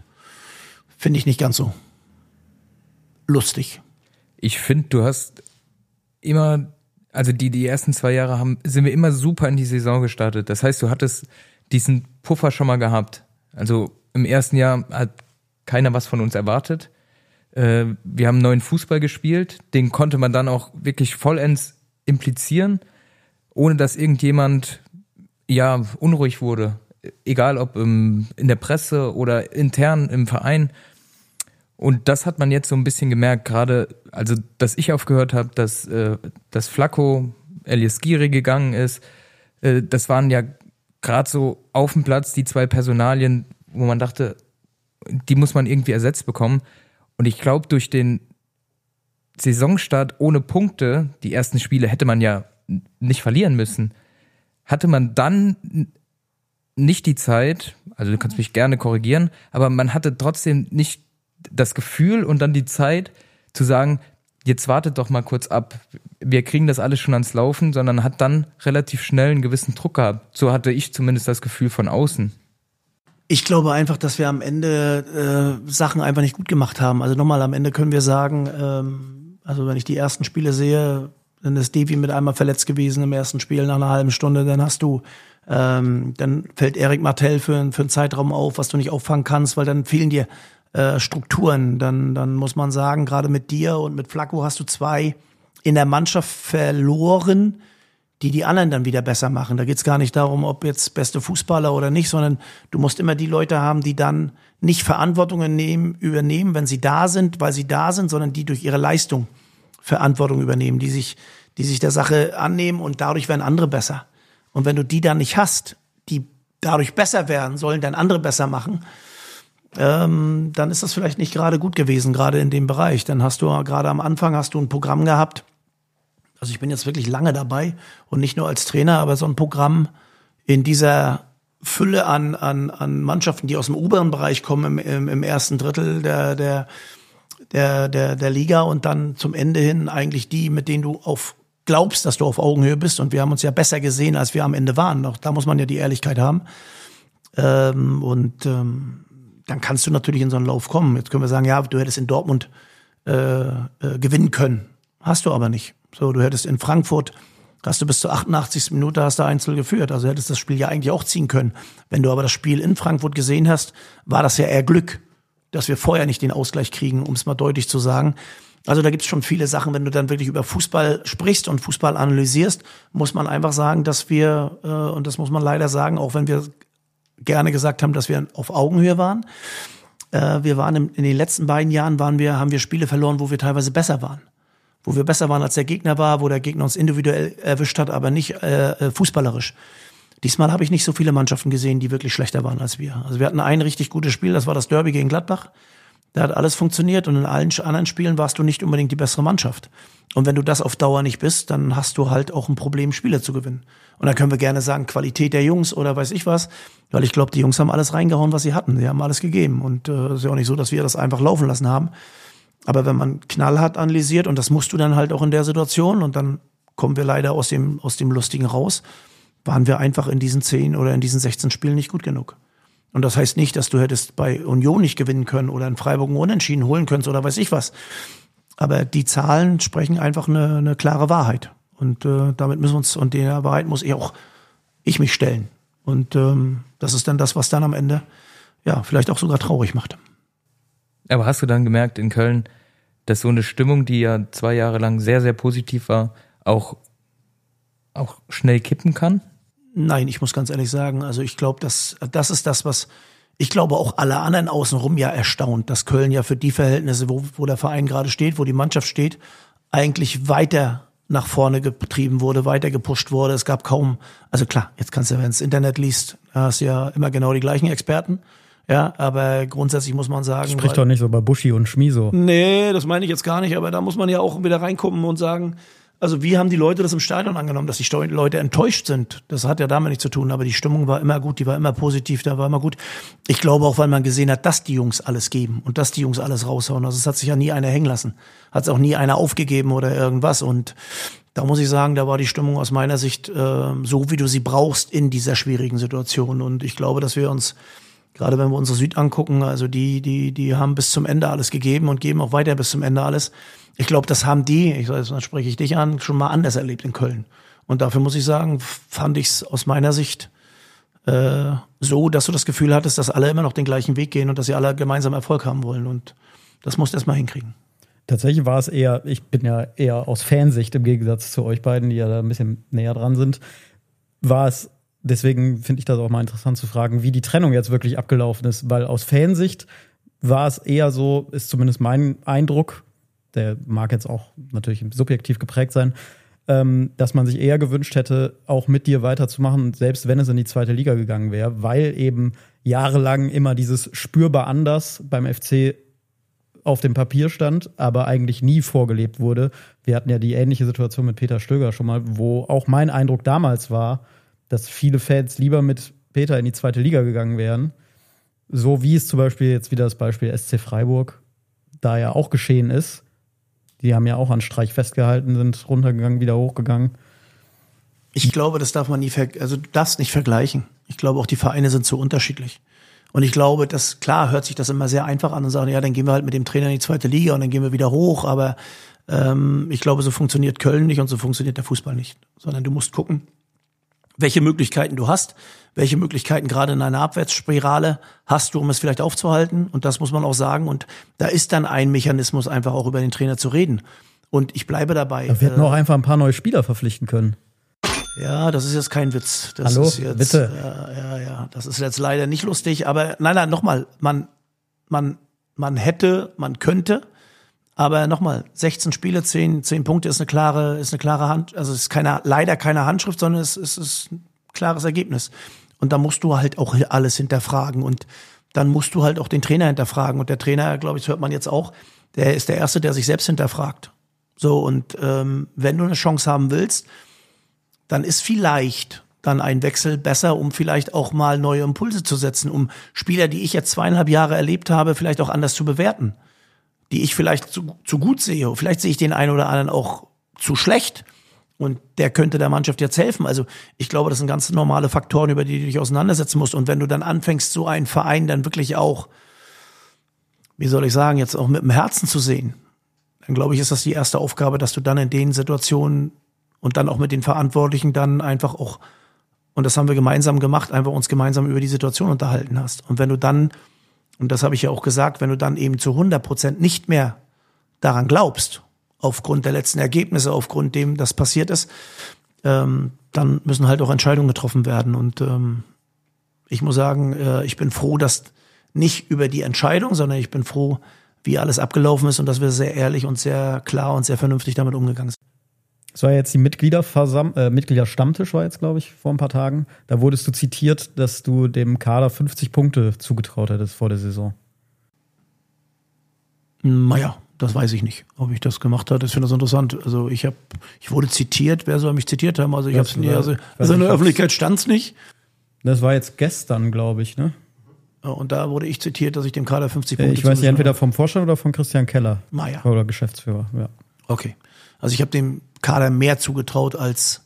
finde ich nicht ganz so lustig. Ich finde, du hast immer, also die, die ersten zwei Jahre haben, sind wir immer super in die Saison gestartet. Das heißt, du hattest diesen Puffer schon mal gehabt. Also im ersten Jahr hat keiner was von uns erwartet. Äh, wir haben neuen Fußball gespielt, den konnte man dann auch wirklich vollends implizieren, ohne dass irgendjemand ja unruhig wurde. Egal ob im, in der Presse oder intern im Verein. Und das hat man jetzt so ein bisschen gemerkt, gerade, also dass ich aufgehört habe, dass, äh, dass Flacco Elias Giri gegangen ist. Äh, das waren ja gerade so auf dem Platz die zwei Personalien, wo man dachte, die muss man irgendwie ersetzt bekommen. Und ich glaube, durch den Saisonstart ohne Punkte, die ersten Spiele hätte man ja nicht verlieren müssen, hatte man dann nicht die Zeit, also du kannst mich gerne korrigieren, aber man hatte trotzdem nicht das Gefühl und dann die Zeit zu sagen, jetzt wartet doch mal kurz ab, wir kriegen das alles schon ans Laufen, sondern hat dann relativ schnell einen gewissen Druck gehabt. So hatte ich zumindest das Gefühl von außen. Ich glaube einfach, dass wir am Ende äh, Sachen einfach nicht gut gemacht haben. Also nochmal, am Ende können wir sagen, ähm, also wenn ich die ersten Spiele sehe, dann ist Devi mit einmal verletzt gewesen im ersten Spiel nach einer halben Stunde, dann hast du, ähm, dann fällt Erik Martell für, für einen Zeitraum auf, was du nicht auffangen kannst, weil dann fehlen dir äh, Strukturen. Dann, dann muss man sagen, gerade mit dir und mit Flacco hast du zwei in der Mannschaft verloren, die die anderen dann wieder besser machen. Da geht's gar nicht darum, ob jetzt beste Fußballer oder nicht, sondern du musst immer die Leute haben, die dann nicht Verantwortung nehmen, übernehmen, wenn sie da sind, weil sie da sind, sondern die durch ihre Leistung Verantwortung übernehmen, die sich, die sich der Sache annehmen und dadurch werden andere besser. Und wenn du die dann nicht hast, die dadurch besser werden, sollen dann andere besser machen, ähm, dann ist das vielleicht nicht gerade gut gewesen, gerade in dem Bereich. Dann hast du gerade am Anfang hast du ein Programm gehabt. Also ich bin jetzt wirklich lange dabei und nicht nur als Trainer, aber so ein Programm in dieser Fülle an, an, an Mannschaften, die aus dem oberen Bereich kommen im, im, im ersten Drittel der, der, der, der, der Liga und dann zum Ende hin eigentlich die, mit denen du auf glaubst, dass du auf Augenhöhe bist. Und wir haben uns ja besser gesehen, als wir am Ende waren. Auch da muss man ja die Ehrlichkeit haben. Ähm, und ähm, dann kannst du natürlich in so einen Lauf kommen. Jetzt können wir sagen, ja, du hättest in Dortmund äh, äh, gewinnen können. Hast du aber nicht. So, du hättest in Frankfurt, hast du bis zur 88. Minute hast du Einzel geführt. Also hättest das Spiel ja eigentlich auch ziehen können. Wenn du aber das Spiel in Frankfurt gesehen hast, war das ja eher Glück, dass wir vorher nicht den Ausgleich kriegen, um es mal deutlich zu sagen. Also da gibt's schon viele Sachen, wenn du dann wirklich über Fußball sprichst und Fußball analysierst, muss man einfach sagen, dass wir, äh, und das muss man leider sagen, auch wenn wir gerne gesagt haben, dass wir auf Augenhöhe waren, äh, wir waren im, in den letzten beiden Jahren waren wir, haben wir Spiele verloren, wo wir teilweise besser waren. Wo wir besser waren als der Gegner war, wo der Gegner uns individuell erwischt hat, aber nicht äh, äh fußballerisch. Diesmal habe ich nicht so viele Mannschaften gesehen, die wirklich schlechter waren als wir. Also wir hatten ein richtig gutes Spiel, das war das Derby gegen Gladbach. Da hat alles funktioniert und in allen anderen Spielen warst du nicht unbedingt die bessere Mannschaft. Und wenn du das auf Dauer nicht bist, dann hast du halt auch ein Problem, Spiele zu gewinnen. Und dann können wir gerne sagen, Qualität der Jungs oder weiß ich was, weil ich glaube, die Jungs haben alles reingehauen, was sie hatten. Sie haben alles gegeben. Und es äh, ist ja auch nicht so, dass wir das einfach laufen lassen haben. Aber wenn man knallhart analysiert, und das musst du dann halt auch in der Situation, und dann kommen wir leider aus dem, aus dem Lustigen raus, waren wir einfach in diesen zehn oder in diesen 16 Spielen nicht gut genug. Und das heißt nicht, dass du hättest bei Union nicht gewinnen können oder in Freiburg einen Unentschieden holen könntest oder weiß ich was. Aber die Zahlen sprechen einfach eine, eine klare Wahrheit. Und äh, damit müssen wir uns, und der Wahrheit muss ich auch ich mich stellen. Und ähm, das ist dann das, was dann am Ende ja vielleicht auch sogar traurig macht. Aber hast du dann gemerkt in Köln, dass so eine Stimmung, die ja zwei Jahre lang sehr, sehr positiv war, auch, auch schnell kippen kann? Nein, ich muss ganz ehrlich sagen, also ich glaube, das, das ist das, was ich glaube auch alle anderen außenrum ja erstaunt, dass Köln ja für die Verhältnisse, wo, wo der Verein gerade steht, wo die Mannschaft steht, eigentlich weiter nach vorne getrieben wurde, weiter gepusht wurde. Es gab kaum, also klar, jetzt kannst du, wenn du Internet liest, hast du ja immer genau die gleichen Experten. Ja, aber grundsätzlich muss man sagen. Spricht doch nicht so bei Buschi und Schmiso. Nee, das meine ich jetzt gar nicht, aber da muss man ja auch wieder reingucken und sagen, also wie haben die Leute das im Stadion angenommen, dass die Leute enttäuscht sind? Das hat ja damit nichts zu tun, aber die Stimmung war immer gut, die war immer positiv, da war immer gut. Ich glaube auch, weil man gesehen hat, dass die Jungs alles geben und dass die Jungs alles raushauen. Also es hat sich ja nie einer hängen lassen. Hat es auch nie einer aufgegeben oder irgendwas. Und da muss ich sagen, da war die Stimmung aus meiner Sicht äh, so, wie du sie brauchst in dieser schwierigen Situation. Und ich glaube, dass wir uns gerade wenn wir unsere Süd angucken, also die, die, die haben bis zum Ende alles gegeben und geben auch weiter bis zum Ende alles. Ich glaube, das haben die, ich dann spreche ich dich an, schon mal anders erlebt in Köln. Und dafür muss ich sagen, fand ich es aus meiner Sicht äh, so, dass du das Gefühl hattest, dass alle immer noch den gleichen Weg gehen und dass sie alle gemeinsam Erfolg haben wollen. Und das musst du erst mal hinkriegen. Tatsächlich war es eher, ich bin ja eher aus Fansicht im Gegensatz zu euch beiden, die ja da ein bisschen näher dran sind, war es, deswegen finde ich das auch mal interessant zu fragen, wie die Trennung jetzt wirklich abgelaufen ist, weil aus Fansicht war es eher so, ist zumindest mein Eindruck, der mag jetzt auch natürlich subjektiv geprägt sein, ähm, dass man sich eher gewünscht hätte, auch mit dir weiterzumachen, selbst wenn es in die zweite Liga gegangen wäre, weil eben jahrelang immer dieses spürbar anders beim FC auf dem Papier stand, aber eigentlich nie vorgelebt wurde. Wir hatten ja die ähnliche Situation mit Peter Stöger schon mal, wo auch mein Eindruck damals war, dass viele Fans lieber mit Peter in die zweite Liga gegangen wären. So wie es zum Beispiel jetzt wieder das Beispiel SC Freiburg da ja auch geschehen ist. Die haben ja auch an Streich festgehalten, sind runtergegangen, wieder hochgegangen. Ich glaube, das darf man nie, also du darfst nicht vergleichen. Ich glaube, auch die Vereine sind so unterschiedlich. Und ich glaube, dass klar hört sich das immer sehr einfach an und sagen, ja, dann gehen wir halt mit dem Trainer in die zweite Liga und dann gehen wir wieder hoch. Aber ähm, ich glaube, so funktioniert Köln nicht und so funktioniert der Fußball nicht. Sondern du musst gucken, welche Möglichkeiten du hast, welche Möglichkeiten gerade in einer Abwärtsspirale hast du, um es vielleicht aufzuhalten. Und das muss man auch sagen. Und da ist dann ein Mechanismus, einfach auch über den Trainer zu reden. Und ich bleibe dabei. wir hätten äh, auch einfach ein paar neue Spieler verpflichten können. Ja, das ist jetzt kein Witz. Das Hallo, ist jetzt, bitte. Ja, ja, ja, das ist jetzt leider nicht lustig. Aber nein, nein, nochmal, man, man, man hätte, man könnte. Aber nochmal, 16 Spiele, 10, 10 Punkte ist eine klare, ist eine klare Hand, also es ist keine, leider keine Handschrift, sondern es, es ist ein klares Ergebnis. Und da musst du halt auch alles hinterfragen und dann musst du halt auch den Trainer hinterfragen. Und der Trainer, glaube ich, hört man jetzt auch, der ist der Erste, der sich selbst hinterfragt. So, und ähm, wenn du eine Chance haben willst, dann ist vielleicht dann ein Wechsel besser, um vielleicht auch mal neue Impulse zu setzen, um Spieler, die ich jetzt zweieinhalb Jahre erlebt habe, vielleicht auch anders zu bewerten, die ich vielleicht zu, zu gut sehe. Vielleicht sehe ich den einen oder anderen auch zu schlecht und der könnte der Mannschaft jetzt helfen. Also ich glaube, das sind ganz normale Faktoren, über die du dich auseinandersetzen musst. Und wenn du dann anfängst, so einen Verein dann wirklich auch, wie soll ich sagen, jetzt auch mit dem Herzen zu sehen, dann glaube ich, ist das die erste Aufgabe, dass du dann in den Situationen und dann auch mit den Verantwortlichen dann einfach auch, und das haben wir gemeinsam gemacht, einfach uns gemeinsam über die Situation unterhalten hast. Und wenn du dann, und das habe ich ja auch gesagt, wenn du dann eben zu 100 Prozent nicht mehr daran glaubst, aufgrund der letzten Ergebnisse, aufgrund dem das passiert ist, ähm, dann müssen halt auch Entscheidungen getroffen werden. Und ähm, ich muss sagen, äh, ich bin froh, dass nicht über die Entscheidung, sondern ich bin froh, wie alles abgelaufen ist und dass wir sehr ehrlich und sehr klar und sehr vernünftig damit umgegangen sind. Es war jetzt die Mitgliederversam äh, Mitgliederstammtisch war jetzt, glaube ich, vor ein paar Tagen. Da wurdest du zitiert, dass du dem Kader 50 Punkte zugetraut hättest vor der Saison. Naja, das weiß ich nicht, ob ich das gemacht habe. Ich finde das interessant. Also ich habe, ich wurde zitiert. Wer soll mich zitiert haben? Also ich habe es nie. Also, also in der Öffentlichkeit stand es nicht. Das war jetzt gestern, glaube ich, ne? Und da wurde ich zitiert, dass ich dem Kader 50 Punkte Ich weiß nicht, entweder vom Vorstand oder von Christian Keller. Maja. Oder Geschäftsführer, ja. Okay. Also ich habe dem Kader mehr zugetraut als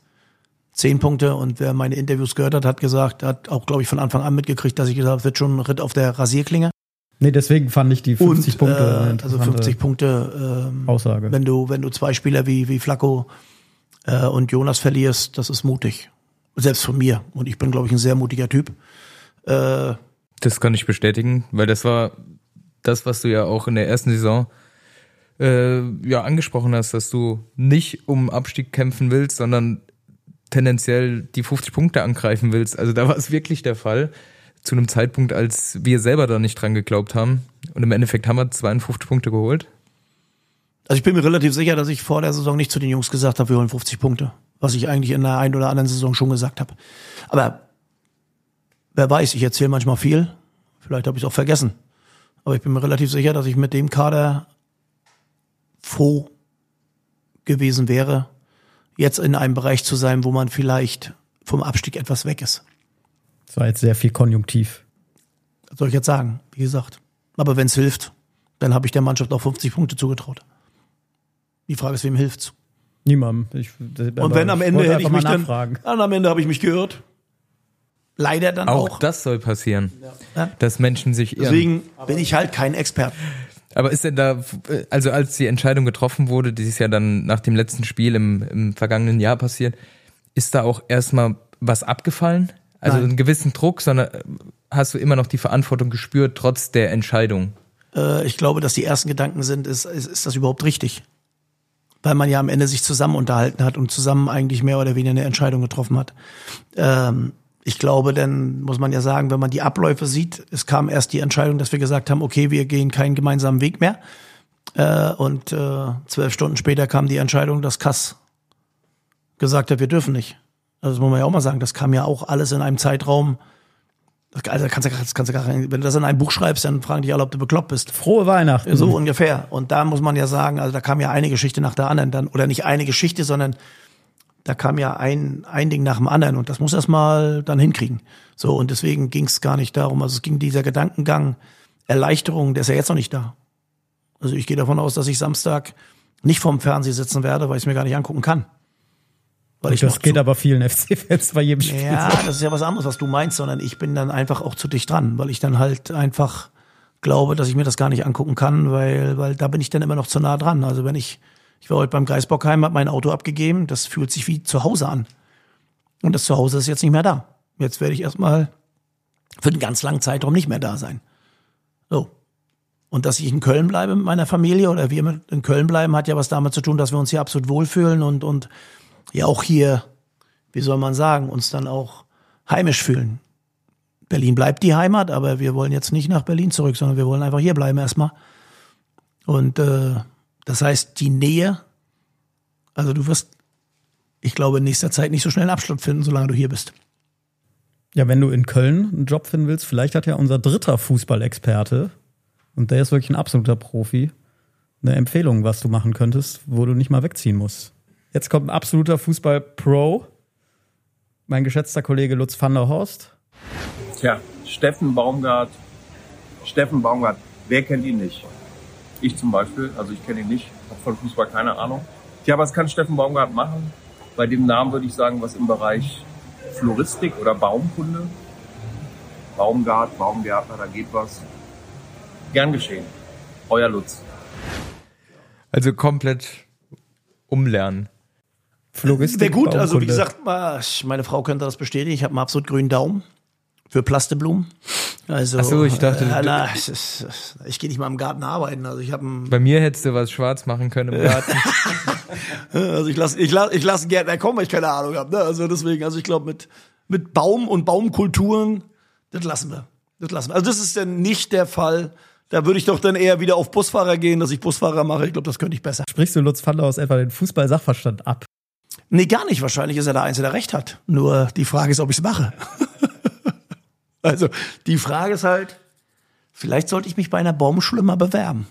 zehn Punkte und wer meine Interviews gehört hat, hat gesagt, hat auch, glaube ich, von Anfang an mitgekriegt, dass ich gesagt habe, wird schon ein Ritt auf der Rasierklinge. Nee, deswegen fand ich die 50 und, Punkte. Äh, also interessante 50 Punkte. Ähm, Aussage. Wenn du, wenn du zwei Spieler wie, wie Flacco äh, und Jonas verlierst, das ist mutig. Selbst von mir. Und ich bin, glaube ich, ein sehr mutiger Typ. Äh, Das kann ich bestätigen, weil das war das, was du ja auch in der ersten Saison äh, ja angesprochen hast, dass du nicht um Abstieg kämpfen willst, sondern tendenziell die 50 Punkte angreifen willst. Also da war es wirklich der Fall. Zu einem Zeitpunkt, als wir selber da nicht dran geglaubt haben. Und im Endeffekt haben wir 52 Punkte geholt. Also ich bin mir relativ sicher, dass ich vor der Saison nicht zu den Jungs gesagt habe, wir holen 50 Punkte. Was ich eigentlich in der einen oder anderen Saison schon gesagt habe. Aber wer weiß, ich erzähle manchmal viel. Vielleicht habe ich es auch vergessen. Aber ich bin mir relativ sicher, dass ich mit dem Kader froh gewesen wäre, jetzt in einem Bereich zu sein, wo man vielleicht vom Abstieg etwas weg ist. Das war jetzt sehr viel Konjunktiv. Was soll ich jetzt sagen? Wie gesagt. Aber wenn es hilft, dann habe ich der Mannschaft auch 50 Punkte zugetraut. Die Frage ist, wem hilft's? Niemandem. Ich, Und wenn am Ende hätte ich mich dann, dann am Ende habe ich mich gehört. Leider dann Auch, auch. das soll passieren. Ja. Dass Menschen sich irren. Deswegen bin ich halt kein Experte. Aber ist denn da, also als die Entscheidung getroffen wurde, die ist ja dann nach dem letzten Spiel im, im vergangenen Jahr passiert, ist da auch erstmal was abgefallen? Also Nein. einen gewissen Druck, sondern hast du immer noch die Verantwortung gespürt, trotz der Entscheidung? Äh, ich glaube, dass die ersten Gedanken sind, ist, ist, ist das überhaupt richtig? Weil man ja am Ende sich zusammen unterhalten hat und zusammen eigentlich mehr oder weniger eine Entscheidung getroffen hat. Ähm, ich glaube, dann muss man ja sagen, wenn man die Abläufe sieht, es kam erst die Entscheidung, dass wir gesagt haben, okay, wir gehen keinen gemeinsamen Weg mehr. Äh, und äh, zwölf Stunden später kam die Entscheidung, dass Kass gesagt hat, wir dürfen nicht. Also das muss man ja auch mal sagen, das kam ja auch alles in einem Zeitraum. Also kannst du, kannst du gar nicht, wenn du das in einem Buch schreibst, dann fragen dich alle, ob du bekloppt bist. Frohe Weihnachten. So ungefähr. Und da muss man ja sagen, also da kam ja eine Geschichte nach der anderen dann, oder nicht eine Geschichte, sondern da kam ja ein, ein Ding nach dem anderen und das muss erst mal dann hinkriegen. So, und deswegen ging es gar nicht darum. Also es ging dieser Gedankengang, Erleichterung, der ist ja jetzt noch nicht da. Also ich gehe davon aus, dass ich Samstag nicht vorm Fernseher sitzen werde, weil ich es mir gar nicht angucken kann. Weil ich das geht zu- aber vielen [LAUGHS] FC-Fans bei jedem Spiel. ja, so. das ist ja was anderes, was du meinst, sondern ich bin dann einfach auch zu dicht dran, weil ich dann halt einfach glaube, dass ich mir das gar nicht angucken kann, weil, weil da bin ich dann immer noch zu nah dran. Also wenn ich, ich war heute beim Geisbockheim, habe mein Auto abgegeben, das fühlt sich wie zu Hause an. Und das Zuhause ist jetzt nicht mehr da. Jetzt werde ich erstmal für einen ganz langen Zeitraum nicht mehr da sein. So. Und dass ich in Köln bleibe mit meiner Familie oder wir in Köln bleiben, hat ja was damit zu tun, dass wir uns hier absolut wohlfühlen und, und ja auch hier, wie soll man sagen, uns dann auch heimisch fühlen. Berlin bleibt die Heimat, aber wir wollen jetzt nicht nach Berlin zurück, sondern wir wollen einfach hier bleiben erstmal. Und äh, das heißt, die Nähe, also du wirst, ich glaube, in nächster Zeit nicht so schnell einen Abschluss finden, solange du hier bist. Ja, wenn du in Köln einen Job finden willst, vielleicht hat ja unser dritter Fußballexperte, und der ist wirklich ein absoluter Profi, eine Empfehlung, was du machen könntest, wo du nicht mal wegziehen musst. Jetzt kommt ein absoluter Fußball-Pro, mein geschätzter Kollege Lutz van der Horst. Tja, Steffen Baumgart. Steffen Baumgart, wer kennt ihn nicht? Ich zum Beispiel, also ich kenne ihn nicht, habe von Fußball keine Ahnung. Tja, was kann Steffen Baumgart machen? Bei dem Namen würde ich sagen, was im Bereich Floristik oder Baumkunde. Baumgart, Baumgärtner, da geht was. Gern geschehen. Euer Lutz. Also komplett umlernen. Floristik. Wäre gut, also wie gesagt, meine Frau könnte das bestätigen. Ich habe einen absolut grünen Daumen für Plasteblumen. Also, Ach so, ich dachte, äh, na, ist, ich gehe nicht mal im Garten arbeiten. Also ich habe Bei mir hättest du was schwarz machen können im Garten. [LAUGHS] also ich lasse ich lass, ich lass einen Gärtner kommen, weil ich keine Ahnung habe. Ne? Also deswegen, also ich glaube mit mit Baum und Baumkulturen, das lassen wir. Das lassen wir. Also das ist dann nicht der Fall. Da würde ich doch dann eher wieder auf Busfahrer gehen, dass ich Busfahrer mache. Ich glaube, das könnte ich besser. Sprichst du Lutz Pfandhaus etwa den Fußball-Sachverstand ab? Nee, gar nicht. Wahrscheinlich ist er der Einzige, der recht hat. Nur die Frage ist, ob ich es mache. [LAUGHS] also die Frage ist halt, vielleicht sollte ich mich bei einer Baumschule mal bewerben.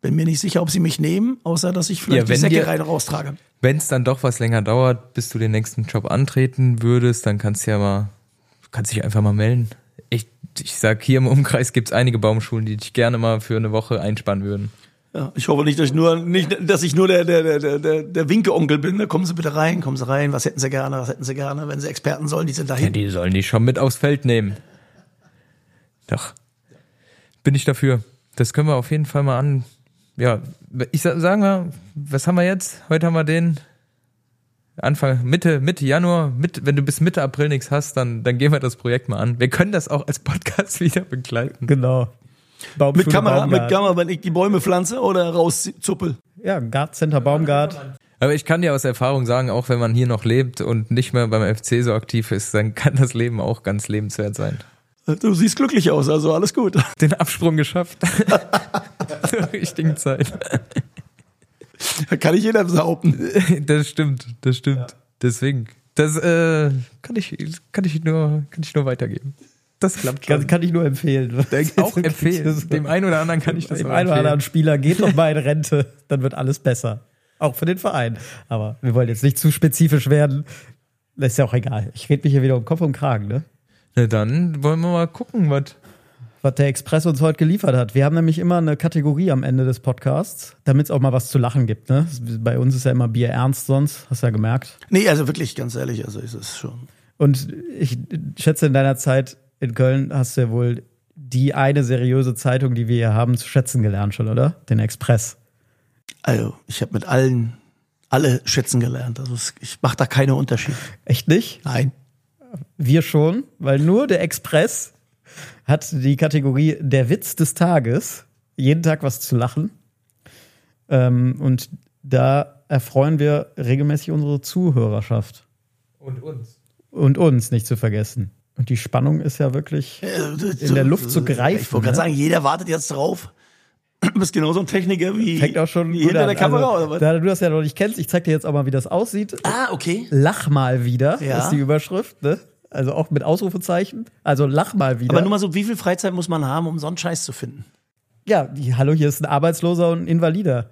Bin mir nicht sicher, ob sie mich nehmen, außer dass ich vielleicht Ja, die Säcke rein raustrage. Wenn es dann doch was länger dauert, bis du den nächsten Job antreten würdest, dann kannst du ja mal, kannst dich einfach mal melden. Ich, ich sag, hier im Umkreis gibt's einige Baumschulen, die dich gerne mal für eine Woche einspannen würden. Ja, ich hoffe nicht, dass ich nur, nicht, dass ich nur der, der, der, der- der, der Winke-Onkel bin. Da kommen Sie bitte rein, kommen Sie rein. Was hätten Sie gerne? Was hätten Sie gerne? Wenn Sie Experten sollen, die sind Ja, dahin. die sollen die schon mit aufs Feld nehmen. Doch. Bin ich dafür. Das können wir auf jeden Fall mal an. Ja, ich sa- sagen wir, was haben wir jetzt? Heute haben wir den Anfang, Mitte, Mitte Januar, mit, wenn du bis Mitte April nichts hast, dann, dann gehen wir das Projekt mal an. Wir können das auch als Podcast [LAUGHS] wieder begleiten. Genau. Baumschule mit Kamera, Baumgart. mit Kamera, wenn ich die Bäume pflanze oder rauszuppel. Ja, Gartcenter Baumgart. Aber ich kann dir aus Erfahrung sagen, auch wenn man hier noch lebt und nicht mehr beim FC so aktiv ist, dann kann das Leben auch ganz lebenswert sein. Du siehst glücklich aus, also alles gut. [LAUGHS] Den Absprung geschafft. Zur [LAUGHS] richtigen Zeit. Kann ich jeder behaupten. Das stimmt, das stimmt. Deswegen, das äh, kann ich, kann ich nur, kann ich nur weitergeben. Das klappt Kann, schon. kann ich nur empfehlen. auch empfehlen. Dem einen oder anderen kann ich das Dem auch einen oder anderen empfehlen. Spieler geht noch mal in Rente, dann wird alles besser. Auch für den Verein. Aber wir wollen jetzt nicht zu spezifisch werden. Das ist ja auch egal. Ich rede mich hier wieder um Kopf und Kragen, ne? Na dann wollen wir mal gucken, was. was der Express uns heute geliefert hat. Wir haben nämlich immer eine Kategorie am Ende des Podcasts, damit es auch mal was zu lachen gibt. Ne? Bei uns ist ja immer Bier ernst sonst, hast du ja gemerkt. Nee, also wirklich, ganz ehrlich, also ist es schon. Und ich schätze, in deiner Zeit in Köln hast du ja wohl die eine seriöse Zeitung, die wir hier haben, zu schätzen gelernt schon, oder? Den Express. Also, ich habe mit allen, alle schätzen gelernt. Also es- ich mache da keine Unterschiede. Echt nicht? Nein. Wir schon, weil nur der Express hat die Kategorie der Witz des Tages. Jeden Tag was zu lachen. Ähm, und da erfreuen wir regelmäßig unsere Zuhörerschaft. Und uns. Und uns nicht zu vergessen. Und die Spannung ist ja wirklich in der Luft zu greifen. Ich wollte gerade ne? sagen, jeder wartet jetzt drauf. [CLEARS THROAT] Du bist genauso ein Techniker wie, Fängt auch schon wie hinter der Kamera also, oder was? Da du das ja noch nicht kennst, ich zeig dir jetzt auch mal, wie das aussieht. Ah, okay. Lach mal wieder, Ja. ist die Überschrift, ne? Also auch mit Ausrufezeichen. Also lach mal wieder. Aber nur mal so, wie viel Freizeit muss man haben, um so einen Scheiß zu finden? ja, die, hallo, hier ist ein Arbeitsloser und ein Invalider.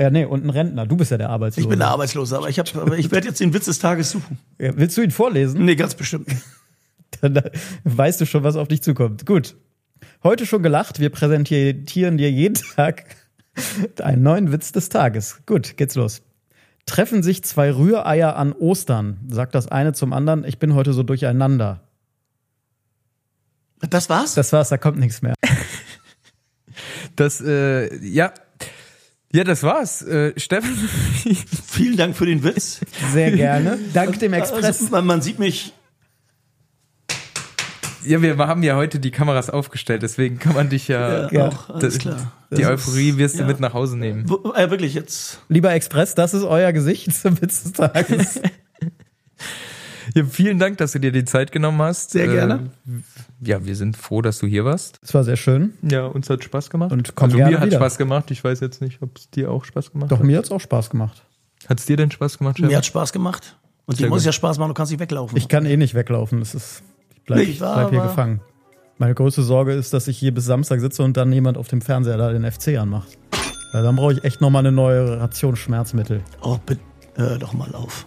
Ja, nee, und ein Rentner. Du bist ja der Arbeitslose. Ich bin der Arbeitslose, aber ich, hab, aber ich werde jetzt den Witz des Tages suchen. Ja, willst du ihn vorlesen? Nee, ganz bestimmt. [LAUGHS] Dann äh, weißt du schon, was auf dich zukommt. Gut. Heute schon gelacht. Wir präsentieren dir jeden [LAUGHS] Tag einen neuen Witz des Tages. Gut, geht's los. Treffen sich zwei Rühreier an Ostern, sagt das eine zum anderen. Ich bin heute so durcheinander. Das war's? Das war's, da kommt nichts mehr. Das, äh, ja. Ja, das war's. Äh, Steffen, [LAUGHS] Vielen Dank für den Witz. Sehr gerne. Dank dem Express. Also, man, man sieht mich. ja, wir haben ja heute die Kameras aufgestellt, deswegen kann man dich ja, Ja, auch, alles klar. die Das Euphorie wirst du ja. mit nach Hause nehmen. Wo- Äh, wirklich jetzt. Lieber Express, das ist euer Gesicht zum Witz des Tages. [LAUGHS] Ja, vielen Dank, dass du dir die Zeit genommen hast. Sehr gerne. Äh, ja, wir sind froh, dass du hier warst. Es war sehr schön. Ja, uns hat Spaß gemacht. Und komm also gerne mir hat wieder. Spaß gemacht. Ich weiß jetzt nicht, ob es dir auch Spaß gemacht Doch, hat. mir hat's auch Spaß gemacht. Hat es dir denn Spaß gemacht, Stefan? Mir hat Spaß gemacht. Und dir muss ja Spaß machen, du kannst nicht weglaufen. Ich kann eh nicht weglaufen. Das ist, ich bleib, Nicht wahr, bleib hier gefangen. Meine größte Sorge ist, dass ich hier bis Samstag sitze und dann jemand auf dem Fernseher da den FC anmacht. Weil dann brauche ich echt nochmal eine neue Ration Schmerzmittel. oh, bitte, hör doch mal auf.